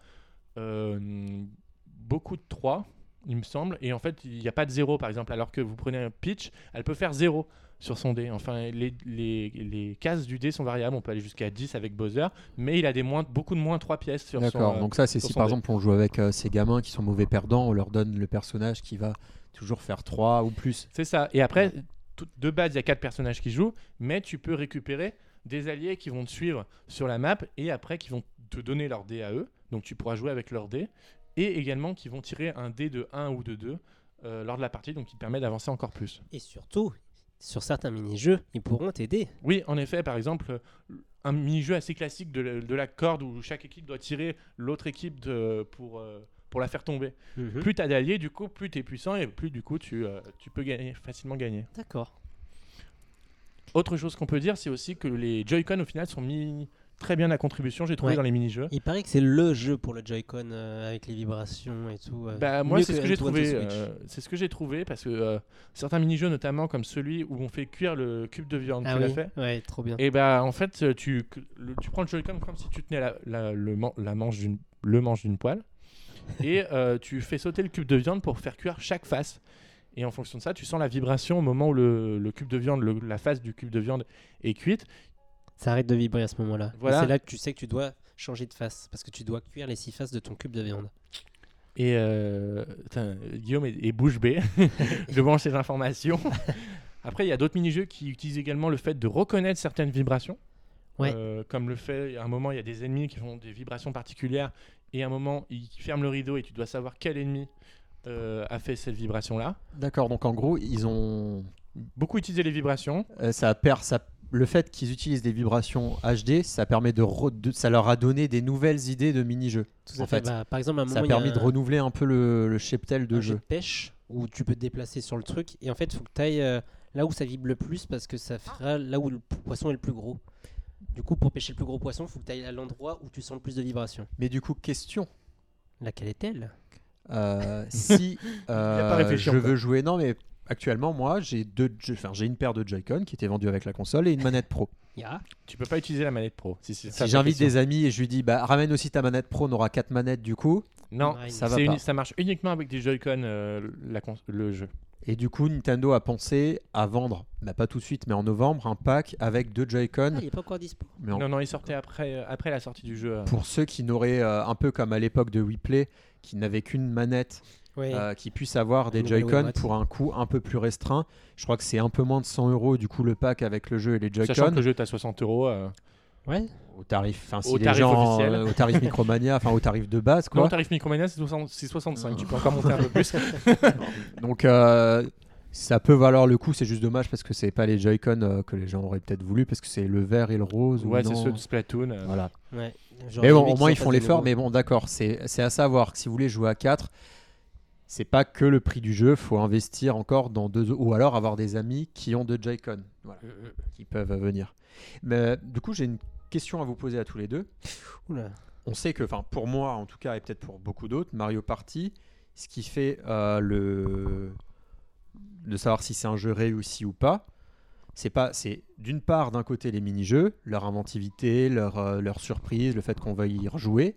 euh, beaucoup de 3, il me semble. Et en fait, il n'y a pas de 0, par exemple. Alors que vous prenez un pitch, elle peut faire 0 sur son dé. Enfin, les, les, les cases du dé sont variables. On peut aller jusqu'à 10 avec Bowser. Mais il a des moins, beaucoup de moins 3 pièces sur son... d'accord. Donc ça, c'est si par dé. exemple on joue avec euh, ces gamins qui sont mauvais perdants, on leur donne le personnage qui va toujours faire 3 ou plus. C'est ça. Et après, de base, il y a quatre personnages qui jouent, mais tu peux récupérer des alliés qui vont te suivre sur la map et après qui vont te donner leur dé à eux. Donc tu pourras jouer avec leur dé. Et également qui vont tirer un dé de 1 ou de 2 euh, lors de la partie, donc qui permet d'avancer encore plus. Et surtout, sur certains mini-jeux, ils pourront t'aider. Oui, en effet, par exemple, un mini-jeu assez classique de la, de la corde où chaque équipe doit tirer l'autre équipe de, pour, euh, pour la faire tomber. Mhm. Plus tu as d'alliés, du coup, plus tu es puissant et plus du coup tu, euh, tu peux gagner, facilement gagner. D'accord. Autre chose qu'on peut dire, c'est aussi que les Joy-Con au final sont mis très bien à contribution, j'ai trouvé Ouais. dans les mini-jeux. Il paraît que c'est le jeu pour le Joy-Con euh, avec les vibrations et tout. euh, Bah, moi, c'est ce que j'ai N2 trouvé. Euh, c'est ce que j'ai trouvé parce que euh, certains mini-jeux, notamment comme celui où on fait cuire le cube de viande, Ah tu l'as fait. ouais, trop bien. Et bah, en fait, tu, le- tu prends le Joy-Con comme si tu tenais la, la- le, man- la manche d'une, le manche d'une poêle et tu fais sauter le cube de viande pour faire cuire chaque face. Et en fonction de ça, tu sens la vibration au moment où le, le cube de viande, le- la face du cube de viande est cuite. Ça arrête de vibrer à ce moment-là. Voilà. C'est là que tu sais que tu dois changer de face parce que tu dois cuire les six faces de ton cube de viande. Et euh, Guillaume est, est bouche bée devant ces informations. Après, il y a d'autres mini-jeux qui utilisent également le fait de reconnaître certaines vibrations. Ouais. Euh, comme le fait, à un moment, il y a des ennemis qui font des vibrations particulières. Et à un moment, ils ferment le rideau et tu dois savoir quel ennemi euh, a fait cette vibration-là. D'accord, donc en gros, ils ont. Beaucoup utiliser les vibrations. euh, ça perd, ça... Le fait qu'ils utilisent des vibrations HD, ça permet de, re- de- ça leur a donné des nouvelles idées de mini-jeux. Tout En à fait. fait, Bah, par exemple, à un moment, Ça a permis de un- renouveler un peu le, le cheptel de un jeu jeu. de pêche où tu peux te déplacer sur le truc et en fait il faut que tu ailles là où ça vibre le plus parce que ça fera là où le poisson est le plus gros. Du coup pour pêcher le plus gros poisson il faut que tu ailles à l'endroit où tu sens le plus de vibrations. Mais du coup, question. Laquelle est-elle? Euh, si euh, je veux jouer, non mais actuellement moi j'ai deux, enfin j'ai une paire de Joy-Con qui était vendue avec la console et une manette pro. Ya. Tu peux pas utiliser la manette pro. Si, si, Si j'invite des amis et je lui dis bah ramène aussi ta manette pro, on aura quatre manettes du coup. Non, ça c'est va uni- pas. ça marche uniquement avec des Joy-Con, euh, le jeu. Et du coup Nintendo a pensé à vendre, bah, pas tout de suite mais en novembre, un pack avec deux Joy-Con. Ah, il est pas encore dispo. mais en- Non, non, il sortait après, euh, après la sortie du jeu. euh. pour ceux qui n'auraient euh, un peu comme à l'époque de WePlay, qui n'avaient qu'une manette, Euh, qui puissent avoir des Joy-Con pour un coût un peu plus restreint. Je crois que c'est un peu moins de 100 euros du coup le pack avec le jeu et les Sachant Joy-Con. que le jeu est à 60 euros. euh, Ouais. Au tarif, enfin si Au les tarif gens, officiel. euh, au tarif Micromania, enfin au tarif de base Non, quoi. tarif Micromania, c'est 60 c'est 65. tu peux encore monter un peu plus. Donc euh, ça peut valoir le coup, c'est juste dommage parce que c'est pas les Joy-Con euh, que les gens auraient peut-être voulu parce que c'est le vert et le rose. ou ouais, c'est ceux de Splatoon. euh. Voilà. Ouais. Mais bon, au moins ils font l'effort. Mais bon, d'accord, c'est c'est à savoir que si vous voulez jouer à 4 c'est pas que le prix du jeu, faut investir encore dans deux ou alors avoir des amis qui ont de Joy-Con, voilà, qui peuvent venir. Mais du coup, j'ai une question à vous poser à tous les deux. Oula. on sait que, enfin pour moi en tout cas et peut-être pour beaucoup d'autres, Mario Party, ce qui fait euh, le de savoir si c'est un jeu réussi ou pas, c'est pas, c'est d'une part d'un côté les mini-jeux, leur inventivité, leur, euh, leur surprise, le fait qu'on va y rejouer,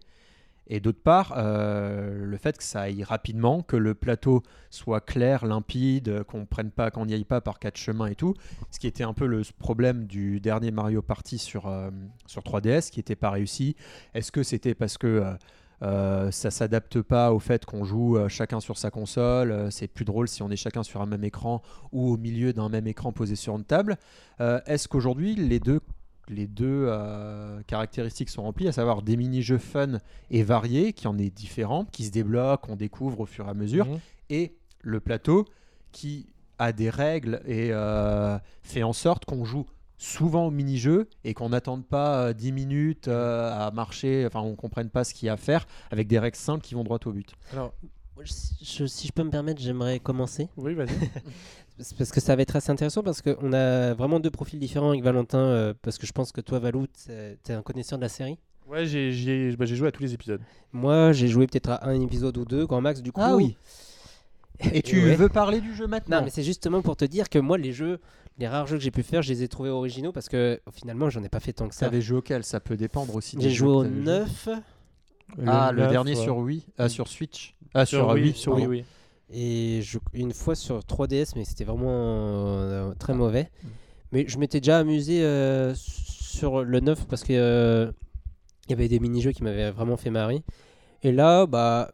et d'autre part euh, le fait que ça aille rapidement, que le plateau soit clair, limpide, qu'on prenne pas, qu'on n'y aille pas par quatre chemins et tout, ce qui était un peu le problème du dernier Mario Party sur, euh, sur 3DS, qui n'était pas réussi. Est-ce que c'était parce que euh, euh, ça s'adapte pas au fait qu'on joue chacun sur sa console C'est plus drôle si on est chacun sur un même écran ou au milieu d'un même écran posé sur une table. Est-ce qu'aujourd'hui les deux les deux euh, caractéristiques sont remplies, à savoir des mini-jeux fun et variés, qui en est différents, qui se débloquent, qu'on découvre au fur et à mesure, Mhm. et le plateau qui a des règles et euh, fait en sorte qu'on joue souvent au mini-jeu et qu'on n'attende pas euh, 10 minutes euh, à marcher, enfin on comprenne pas ce qu'il y a à faire avec des règles simples qui vont droit au but. Alors, Je- si je peux me permettre, j'aimerais commencer. oui, vas-y. Parce que ça va être assez intéressant parce qu'on a vraiment deux profils différents avec Valentin. euh, parce que je pense que toi, Valou, t'es un connaisseur de la série. Ouais, j'ai bah, j'ai joué à tous les épisodes. Moi, j'ai joué peut-être à un épisode ou deux, grand max, du coup. Ah oui. Et tu ouais. veux parler du jeu maintenant? Non, mais c'est justement pour te dire que moi, les jeux, les rares jeux que j'ai pu faire, je les ai trouvés originaux parce que finalement, j'en ai pas fait tant que Ça avait joué auquel? Ça peut dépendre aussi. J'ai joué au t'avais joué. 9 Ah, le, dernier ouais. sur Wii, ah, sur Switch, ah, sur, Sur euh, Wii, Wii, sur. Wii, oui. Et je- une fois sur 3DS, mais c'était vraiment euh, très mauvais. Mais je m'étais déjà amusé euh, sur le 9 parce que euh, il y avait des mini-jeux qui m'avaient vraiment fait marrer. Et là, bah.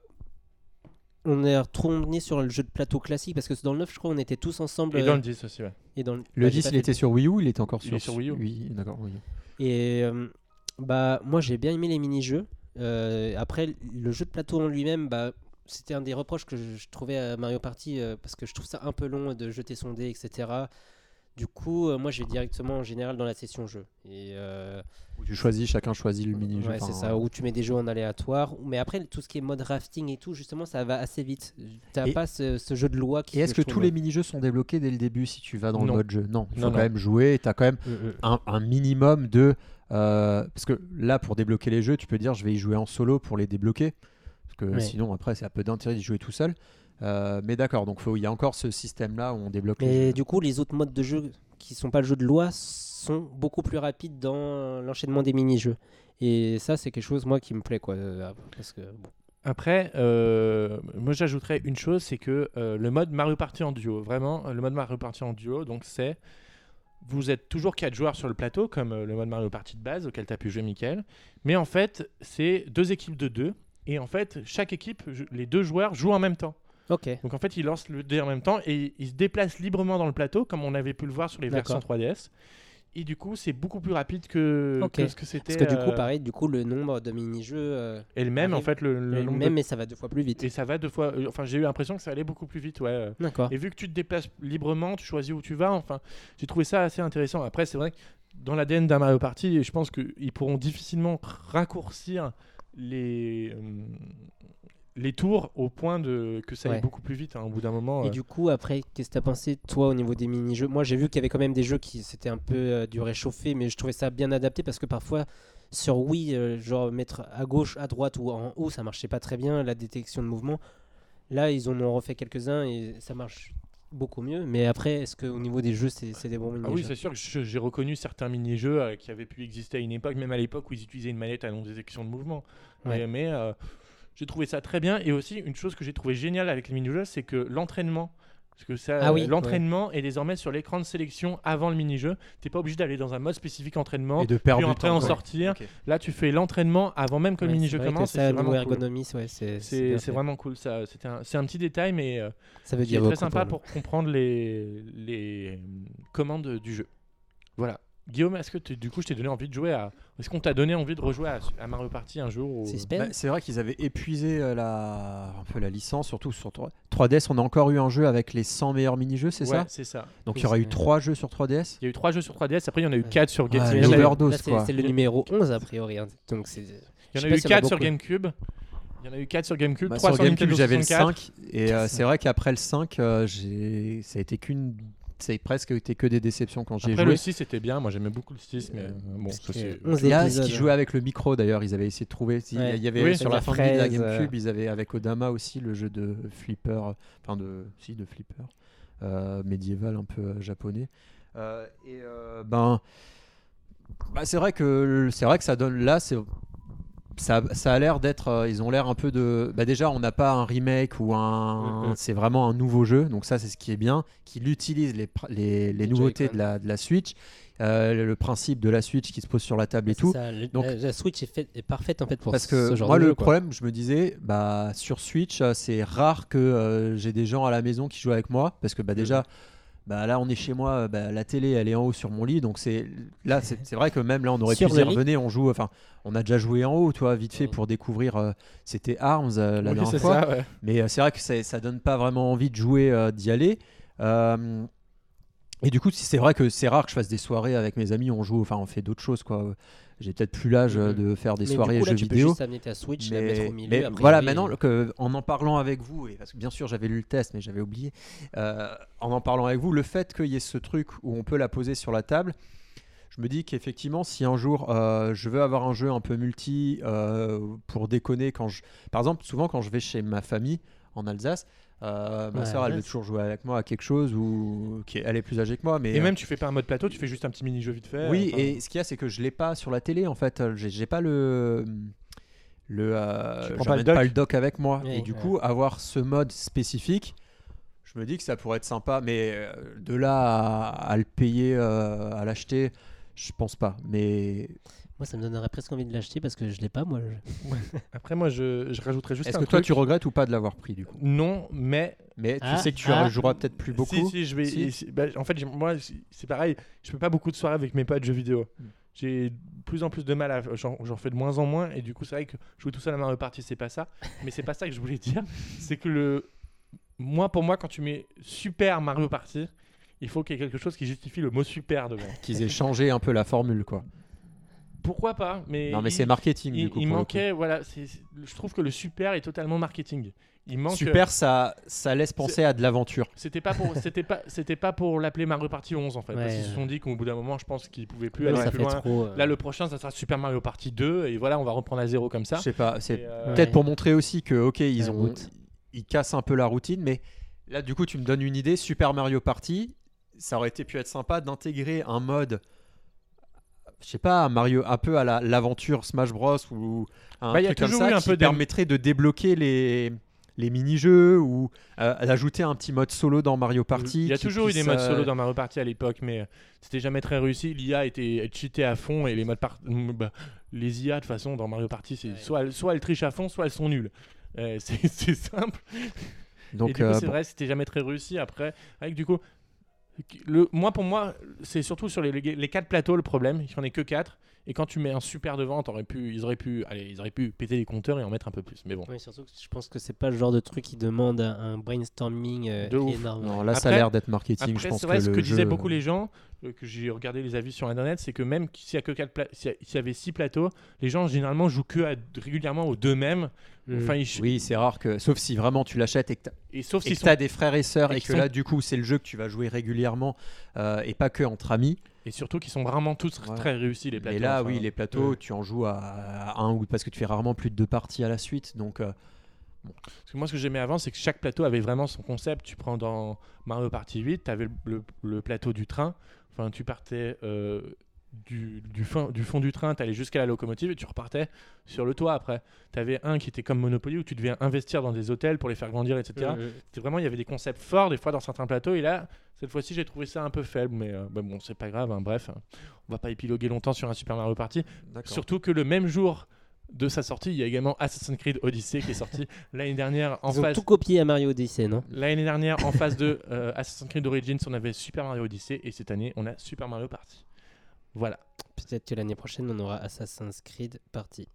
On est retourné sur le jeu de plateau classique parce que dans le 9, je crois, on était tous ensemble. Et dans le 10 aussi, ouais. et dans le, Le bah, j'ai 10, pas il fait était sur Wii U, il était encore Il sur, est sur Wii U. Oui, d'accord. oui. Et euh, bah moi j'ai bien aimé les mini-jeux. Euh, après le jeu de plateau en lui-même, bah c'était un des reproches que je, je trouvais à Mario Party euh, parce que je trouve ça un peu long de jeter son dé, etc. Du coup, euh, moi je vais directement en général dans la session jeu. Et euh, Où tu choisis, chacun choisit le mini-jeu. ouais, c'est ça, où tu mets des jeux en aléatoire. Mais après tout ce qui est mode rafting et tout, justement, ça va assez vite. T'as Et- pas ce, ce jeu de loi qui. Et est-ce que tous les mini-jeux sont débloqués dès le début si tu vas dans le mode jeu? Non, il faut Non, quand non. même jouer. Tu as quand même Mm, mm. un, un minimum de. euh, parce que là, pour débloquer les jeux, tu peux dire je vais y jouer en solo pour les débloquer. Parce que Ouais. sinon, après, c'est un peu d'intérêt d'y jouer tout seul. Euh, mais d'accord, donc faut- il y a encore ce système-là où on débloque les Mais jeux. du coup, les autres modes de jeu qui sont pas le jeu de loi sont beaucoup plus rapides dans l'enchaînement des mini-jeux. Et ça, c'est quelque chose, moi, qui me plaît, quoi. euh, Parce que, bon. Après, euh, moi j'ajouterais une chose, c'est que euh, le mode Mario Party en duo, vraiment, le mode Mario Party en duo, donc c'est vous êtes toujours 4 joueurs sur le plateau, comme euh, le mode Mario Party de base auquel tu as pu jouer, Michael. Mais en fait, c'est deux équipes de deux. Et en fait, chaque équipe, les deux joueurs jouent en même temps. Donc en fait, ils lancent le dé en même temps et ils se déplacent librement dans le plateau, comme on avait pu le voir sur les versions D'accord. 3DS. Et du coup, c'est beaucoup plus rapide que, Ok. que ce que c'était. Parce que du coup, euh, pareil, du coup, le nombre de mini-jeux euh, Et le même, en fait, le, le est de- même, mais ça va deux fois plus vite. Et ça va deux fois. euh, Enfin, j'ai eu l'impression que ça allait beaucoup plus vite, ouais. euh. D'accord. Et vu que tu te déplaces librement, tu choisis où tu vas. Enfin, j'ai trouvé ça assez intéressant. Après, c'est vrai que dans l'ADN d'un Mario Party, je pense qu'ils pourront difficilement raccourcir les, euh, les tours au point de que ça aille Ouais. beaucoup plus vite hein, au bout d'un moment. Et euh. du coup, après, qu'est-ce que t'as pensé, toi, au niveau des mini-jeux? Moi, j'ai vu qu'il y avait quand même des jeux qui c'était un peu euh, du réchauffé, mais je trouvais ça bien adapté parce que parfois, sur Wii, euh, genre mettre à gauche, à droite ou en haut, ça marchait pas très bien, la détection de mouvement. Là, ils en ont refait quelques-uns et ça marche beaucoup mieux. Mais après, est-ce qu'au niveau des jeux, c'est c'est des bons Ah mini-jeux oui, c'est sûr que je- j'ai reconnu certains mini-jeux euh, qui avaient pu exister à une époque, même à l'époque où ils utilisaient une manette à non-détection de mouvement. Ouais. Mais, mais, euh, j'ai trouvé ça très bien. Et aussi, une chose que j'ai trouvé géniale avec les mini-jeux, c'est que l'entraînement. Parce que ça, Ah oui, l'entraînement est désormais sur l'écran de sélection avant le mini-jeu. T'es pas obligé d'aller dans un mode spécifique entraînement, Et de perdre puis après temps, en quoi. sortir. Là, tu fais l'entraînement avant même que le mini-jeu commence. c'est vraiment cool. c'est vraiment cool. Ça, un- c'est un petit détail, mais euh, Ça veut qui est dire très sympa pour comprendre les, les euh, commandes du jeu. Voilà. Guillaume, est-ce que tu- du coup je t'ai donné envie de jouer à. Est-ce qu'on t'a donné envie de rejouer à, à Mario Party un jour ou- C'est Bah, c'est vrai qu'ils avaient épuisé euh, la... un peu la licence, surtout sur 3... 3DS. On a encore eu un jeu avec les 100 meilleurs mini-jeux, c'est Ouais, ça c'est ça. Donc Oui, il y aura c'est eu vrai. 3 jeux sur 3DS Il y a eu trois jeux sur 3DS, après il y en a eu Ouais. quatre sur Ouais, GameCube. les il y en a eu- overdoses, Là, c'est quoi. c'est le numéro 11 a priori. hein. Donc il y en a eu s'il y en a 4 sur. GameCube. Il y en a eu 4 sur GameCube, Bah, 3 Sur GameCube, j'avais le 64. 5. Et euh, c'est vrai qu'après le 5, euh, ça a été qu'une. C'est presque été que des déceptions quand j'y ai Après joué. le 6 c'était bien, moi j'aimais beaucoup le 6, mais euh, bon, Parce ça, que c'est. 11 Il y a ce qui jouait avec le micro d'ailleurs, ils avaient essayé de trouver. Il Ouais. il y avait Oui, sur la fin de la fraise, euh. GameCube, ils avaient avec Odama aussi le jeu de flipper, enfin de si de flipper euh, médiéval un peu euh, japonais. Euh, et euh, ben, bah, c'est vrai que c'est vrai que ça donne là, c'est ça, ça a l'air d'être, euh, ils ont l'air un peu de. Bah déjà, on n'a pas un remake ou un. Mhm. C'est vraiment un nouveau jeu, donc ça, c'est ce qui est bien. Qu'il utilise les, les, nouveautés de la, de la Switch, euh, le principe de la Switch qui se pose sur la table et tout. ça, le- Donc- la, la Switch est, faite- est parfaite en fait pour Parce ce que genre moi, de le jeu, quoi. problème, je me disais, bah, sur Switch, euh, c'est rare que euh, j'ai des gens à la maison qui jouent avec moi. Parce que bah, déjà, bah, là, on est chez moi, euh, bah, la télé, elle est en haut sur mon lit. Donc, c'est là, c'est vrai que même là, on aurait Sur pu dire, venez, on joue. Enfin, on a déjà joué en haut, toi, vite fait, Mm. pour découvrir. euh, C'était Arms euh, la Oui, dernière fois. ça, ouais. Mais euh, c'est vrai que ça donne pas vraiment envie de jouer, d'y aller. Et du coup, c'est vrai que c'est rare que je fasse des soirées avec mes amis. On joue, enfin, on fait d'autres choses, quoi. J'ai peut-être plus l'âge euh, Mhm. de faire des Mais soirées du coup, là, jeux tu vidéo. peux juste amener ta Switch, la mettre au milieu. mais a priori, voilà, maintenant, que, en en parlant avec vous, et parce que bien sûr j'avais lu le test, mais j'avais oublié, euh, en en parlant avec vous, le fait qu'il y ait ce truc où on peut la poser sur la table, je me dis qu'effectivement, si un jour euh, je veux avoir un jeu un peu multi euh, pour déconner, quand je, par exemple, souvent quand je vais chez ma famille en Alsace, euh, ma Ouais, soeur elle veut toujours jouer avec moi à quelque chose ou qui est- elle est plus âgée que moi, mais Et euh, même tu fais pas un mode plateau, tu fais juste un petit mini-jeu vite fait. oui, enfin, et ce qu'il y a, c'est que je l'ai pas sur la télé en fait. Euh, J'ai pas le le. euh, Tu prends pas le dock pas le dock avec moi. Oui, et du ouais. coup, avoir ce mode spécifique, je me dis que ça pourrait être sympa. Mais de là à, à le payer, euh, à l'acheter, je pense pas. Mais Moi, ça me donnerait presque envie de l'acheter parce que je l'ai pas, moi. je- Après, moi je, je rajouterais juste est-ce un que toi truc. tu regrettes ou pas de l'avoir pris du coup? Non, mais Mais tu Ah, sais que tu ah. joueras peut-être plus beaucoup. Si, si, je vais. Si. et si- bah, en fait, j'ai- moi, c'est pareil. Je fais pas beaucoup de soirées avec mes potes jeux vidéo. Mm. J'ai de plus en plus de mal à. J'en j'en fais de moins en moins. Et du coup, c'est vrai que jouer tout seul à Mario Party, c'est pas ça. Mais c'est pas ça que je voulais dire. C'est que le. Moi, pour moi, quand tu mets Super Mario Party, il faut qu'il y ait quelque chose qui justifie le mot super devant. Qu'ils aient changé un peu la formule quoi. Pourquoi pas Mais non mais il- c'est marketing Il, du coup. il pour le manquait, voilà, c'est- c'est- je trouve que le super est totalement marketing. Il coup. manque. Super, ça ça laisse penser à de l'aventure. C'était pas pour, c'était pas, c'était pas pour l'appeler Mario Party 11 en fait, parce Ouais, qu'ils se sont dit qu'au bout d'un moment, je pense qu'ils pouvaient plus Ouais, aller ça plus fait loin. trop. euh, Là, le prochain, ça sera Super Mario Party 2, et voilà, on va reprendre à zéro comme ça. Je sais pas, c'est Et, euh, Peut-être Ouais. pour montrer aussi que, ok, ils, ont, ils cassent un peu la routine, mais là, du coup, tu me donnes une idée. Super Mario Party, ça aurait été pu être sympa d'intégrer un mode je sais pas, un Mario un peu à la- l'aventure Smash Bros ou un Bah, il y a truc comme ça un qui peu permettrait de débloquer les les mini-jeux ou euh, d'ajouter un petit mode solo dans Mario Party. Il y a toujours eu des modes euh, solo dans Mario Party à l'époque, mais euh, c'était jamais très réussi. L'IA était cheatée à fond et les modes par- bah, les IA de façon dans Mario Party, c'est Ouais. soit, elles- soit elles trichent à fond, soit elles sont nulles. Euh, c'est c'est simple. Donc et du coup, euh, c'est bon. vrai, c'était jamais très réussi. Après, avec du coup, le, moi pour moi, c'est surtout sur les, les, quatre plateaux le problème. Il n'y en a que quatre. Et quand tu mets un super devant, t'aurais pu, ils auraient pu, allez, ils auraient pu péter les compteurs et en mettre un peu plus. Mais bon. Oui, surtout que je pense que c'est pas le genre de truc qui demande un, brainstorming euh, De ouf. énorme. Non, là, ça a Après- l'air d'être marketing. Après, je pense c'est vrai, que ce que disaient beaucoup les gens, euh, que j'ai regardé les avis sur internet, c'est que même s'il y a que quatre pla- s'il y avait six plateaux, les gens généralement jouent que à- régulièrement aux deux mêmes. Enfin, ils- Oui, c'est rare que, sauf si vraiment tu l'achètes et que sauf et que sont t'as des frères et sœurs et que sont- là, du coup, c'est le jeu que tu vas jouer régulièrement euh, et pas que entre amis. Et surtout qu'ils sont vraiment tous Ouais. très réussis les plateaux. Et là, enfin, oui, les plateaux, tu en joues à, un ou parce que tu fais rarement plus de deux parties à la suite. Donc, euh, Parce que moi, ce que j'aimais avant, c'est que chaque plateau avait vraiment son concept. Tu prends dans Mario Party 8, tu avais le, le- le plateau du train. Enfin, tu partais euh, du, du, fin- du fond du train, tu allais jusqu'à la locomotive et tu repartais sur le toit après. Tu avais un qui était comme Monopoly où tu devais investir dans des hôtels pour les faire grandir, etc. Vraiment, il y avait des concepts forts des fois dans certains plateaux. Et là, cette fois-ci, j'ai trouvé ça un peu faible. Mais euh, bah bon, c'est pas grave. hein, bref, hein. on va pas épiloguer longtemps sur un Super Mario Party. Surtout que le même jour de sa sortie, il y a également Assassin's Creed Odyssey qui est sorti l'année dernière en Ils ont tout copié à Mario Odyssey, non? L'année dernière, en phase de euh, Assassin's Creed Origins, on avait Super Mario Odyssey et cette année, on a Super Mario Party. Voilà, Peut-être que l'année prochaine, on aura Assassin's Creed Party.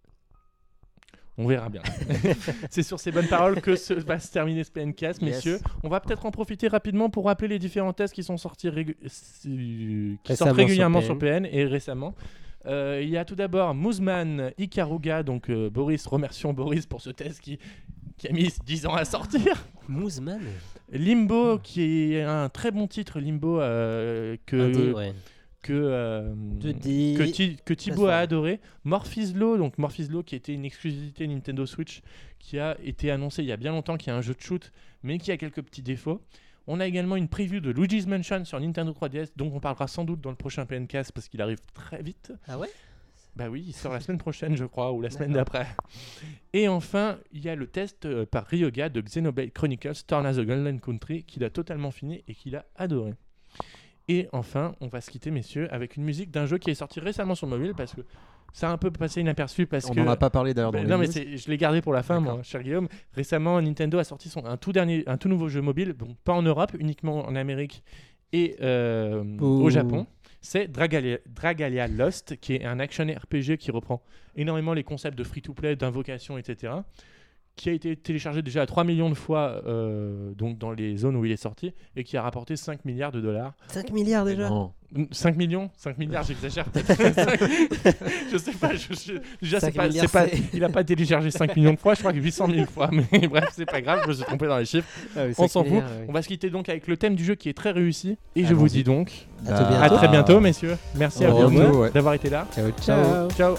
on verra bien. C'est sur ces bonnes paroles que se, va se terminer ce PNCast, Yes. messieurs. On va peut-être en profiter rapidement pour rappeler les différents tests qui sont sortis régu- euh, qui sortent régulièrement sur sur PN et récemment. Euh, il y a tout d'abord Mouzman Ikaruga, donc euh, Boris, remercions Boris pour ce test qui, qui a mis 10 ans à sortir. Mouzman Limbo, qui est un très bon titre, Limbo, euh, que, Indé, ouais. Que, euh, 2D. que, Thi- que Thibaut a adoré. Morphyslo, donc Morphyslo qui était une exclusivité Nintendo Switch qui a été annoncé il y a bien longtemps, qui est un jeu de shoot, mais qui a quelques petits défauts. On a également une preview de Luigi's Mansion sur Nintendo 3DS, dont on parlera sans doute dans le prochain PNcast parce qu'il arrive très vite. Ah ouais? Bah oui, il sort la semaine prochaine, je crois, ou la semaine d'après. Et enfin, il y a le test euh, par Ryoga de Xenoblade Chronicles Torna the Golden Country qu'il a totalement fini et qu'il a adoré. Et enfin, on va se quitter, messieurs, avec une musique d'un jeu qui est sorti récemment sur mobile parce que ça a un peu passé inaperçu parce On que. n'en a pas parlé d'ailleurs dans les non, mais je l'ai gardé pour la fin, moi, cher Guillaume. Récemment, Nintendo a sorti son, un, tout dernier, un tout nouveau jeu mobile, bon, pas en Europe, uniquement en Amérique et euh, au. Japon. C'est Dragalia, Dragalia Lost, qui est un action RPG qui reprend énormément les concepts de free-to-play, d'invocation, etc. Qui a été téléchargé déjà à 3 millions de fois euh, donc dans les zones où il est sorti et qui a rapporté 5 milliards de dollars. 5 milliards déjà Non. 5 millions 5 milliards, j'exagère peut-être. je sais pas. je- je- déjà, c'est 5 pas, pas- il a pas téléchargé 5 millions de fois, je crois que 800 000 fois. Mais bref, c'est pas grave, je me suis trompé dans les chiffres. On s'en fout. On va se quitter donc avec le thème du jeu qui est très réussi. Et je vous dis donc À Bah, à très bientôt, messieurs. Merci à vous d'avoir été là. Ciao, Ciao. Ciao.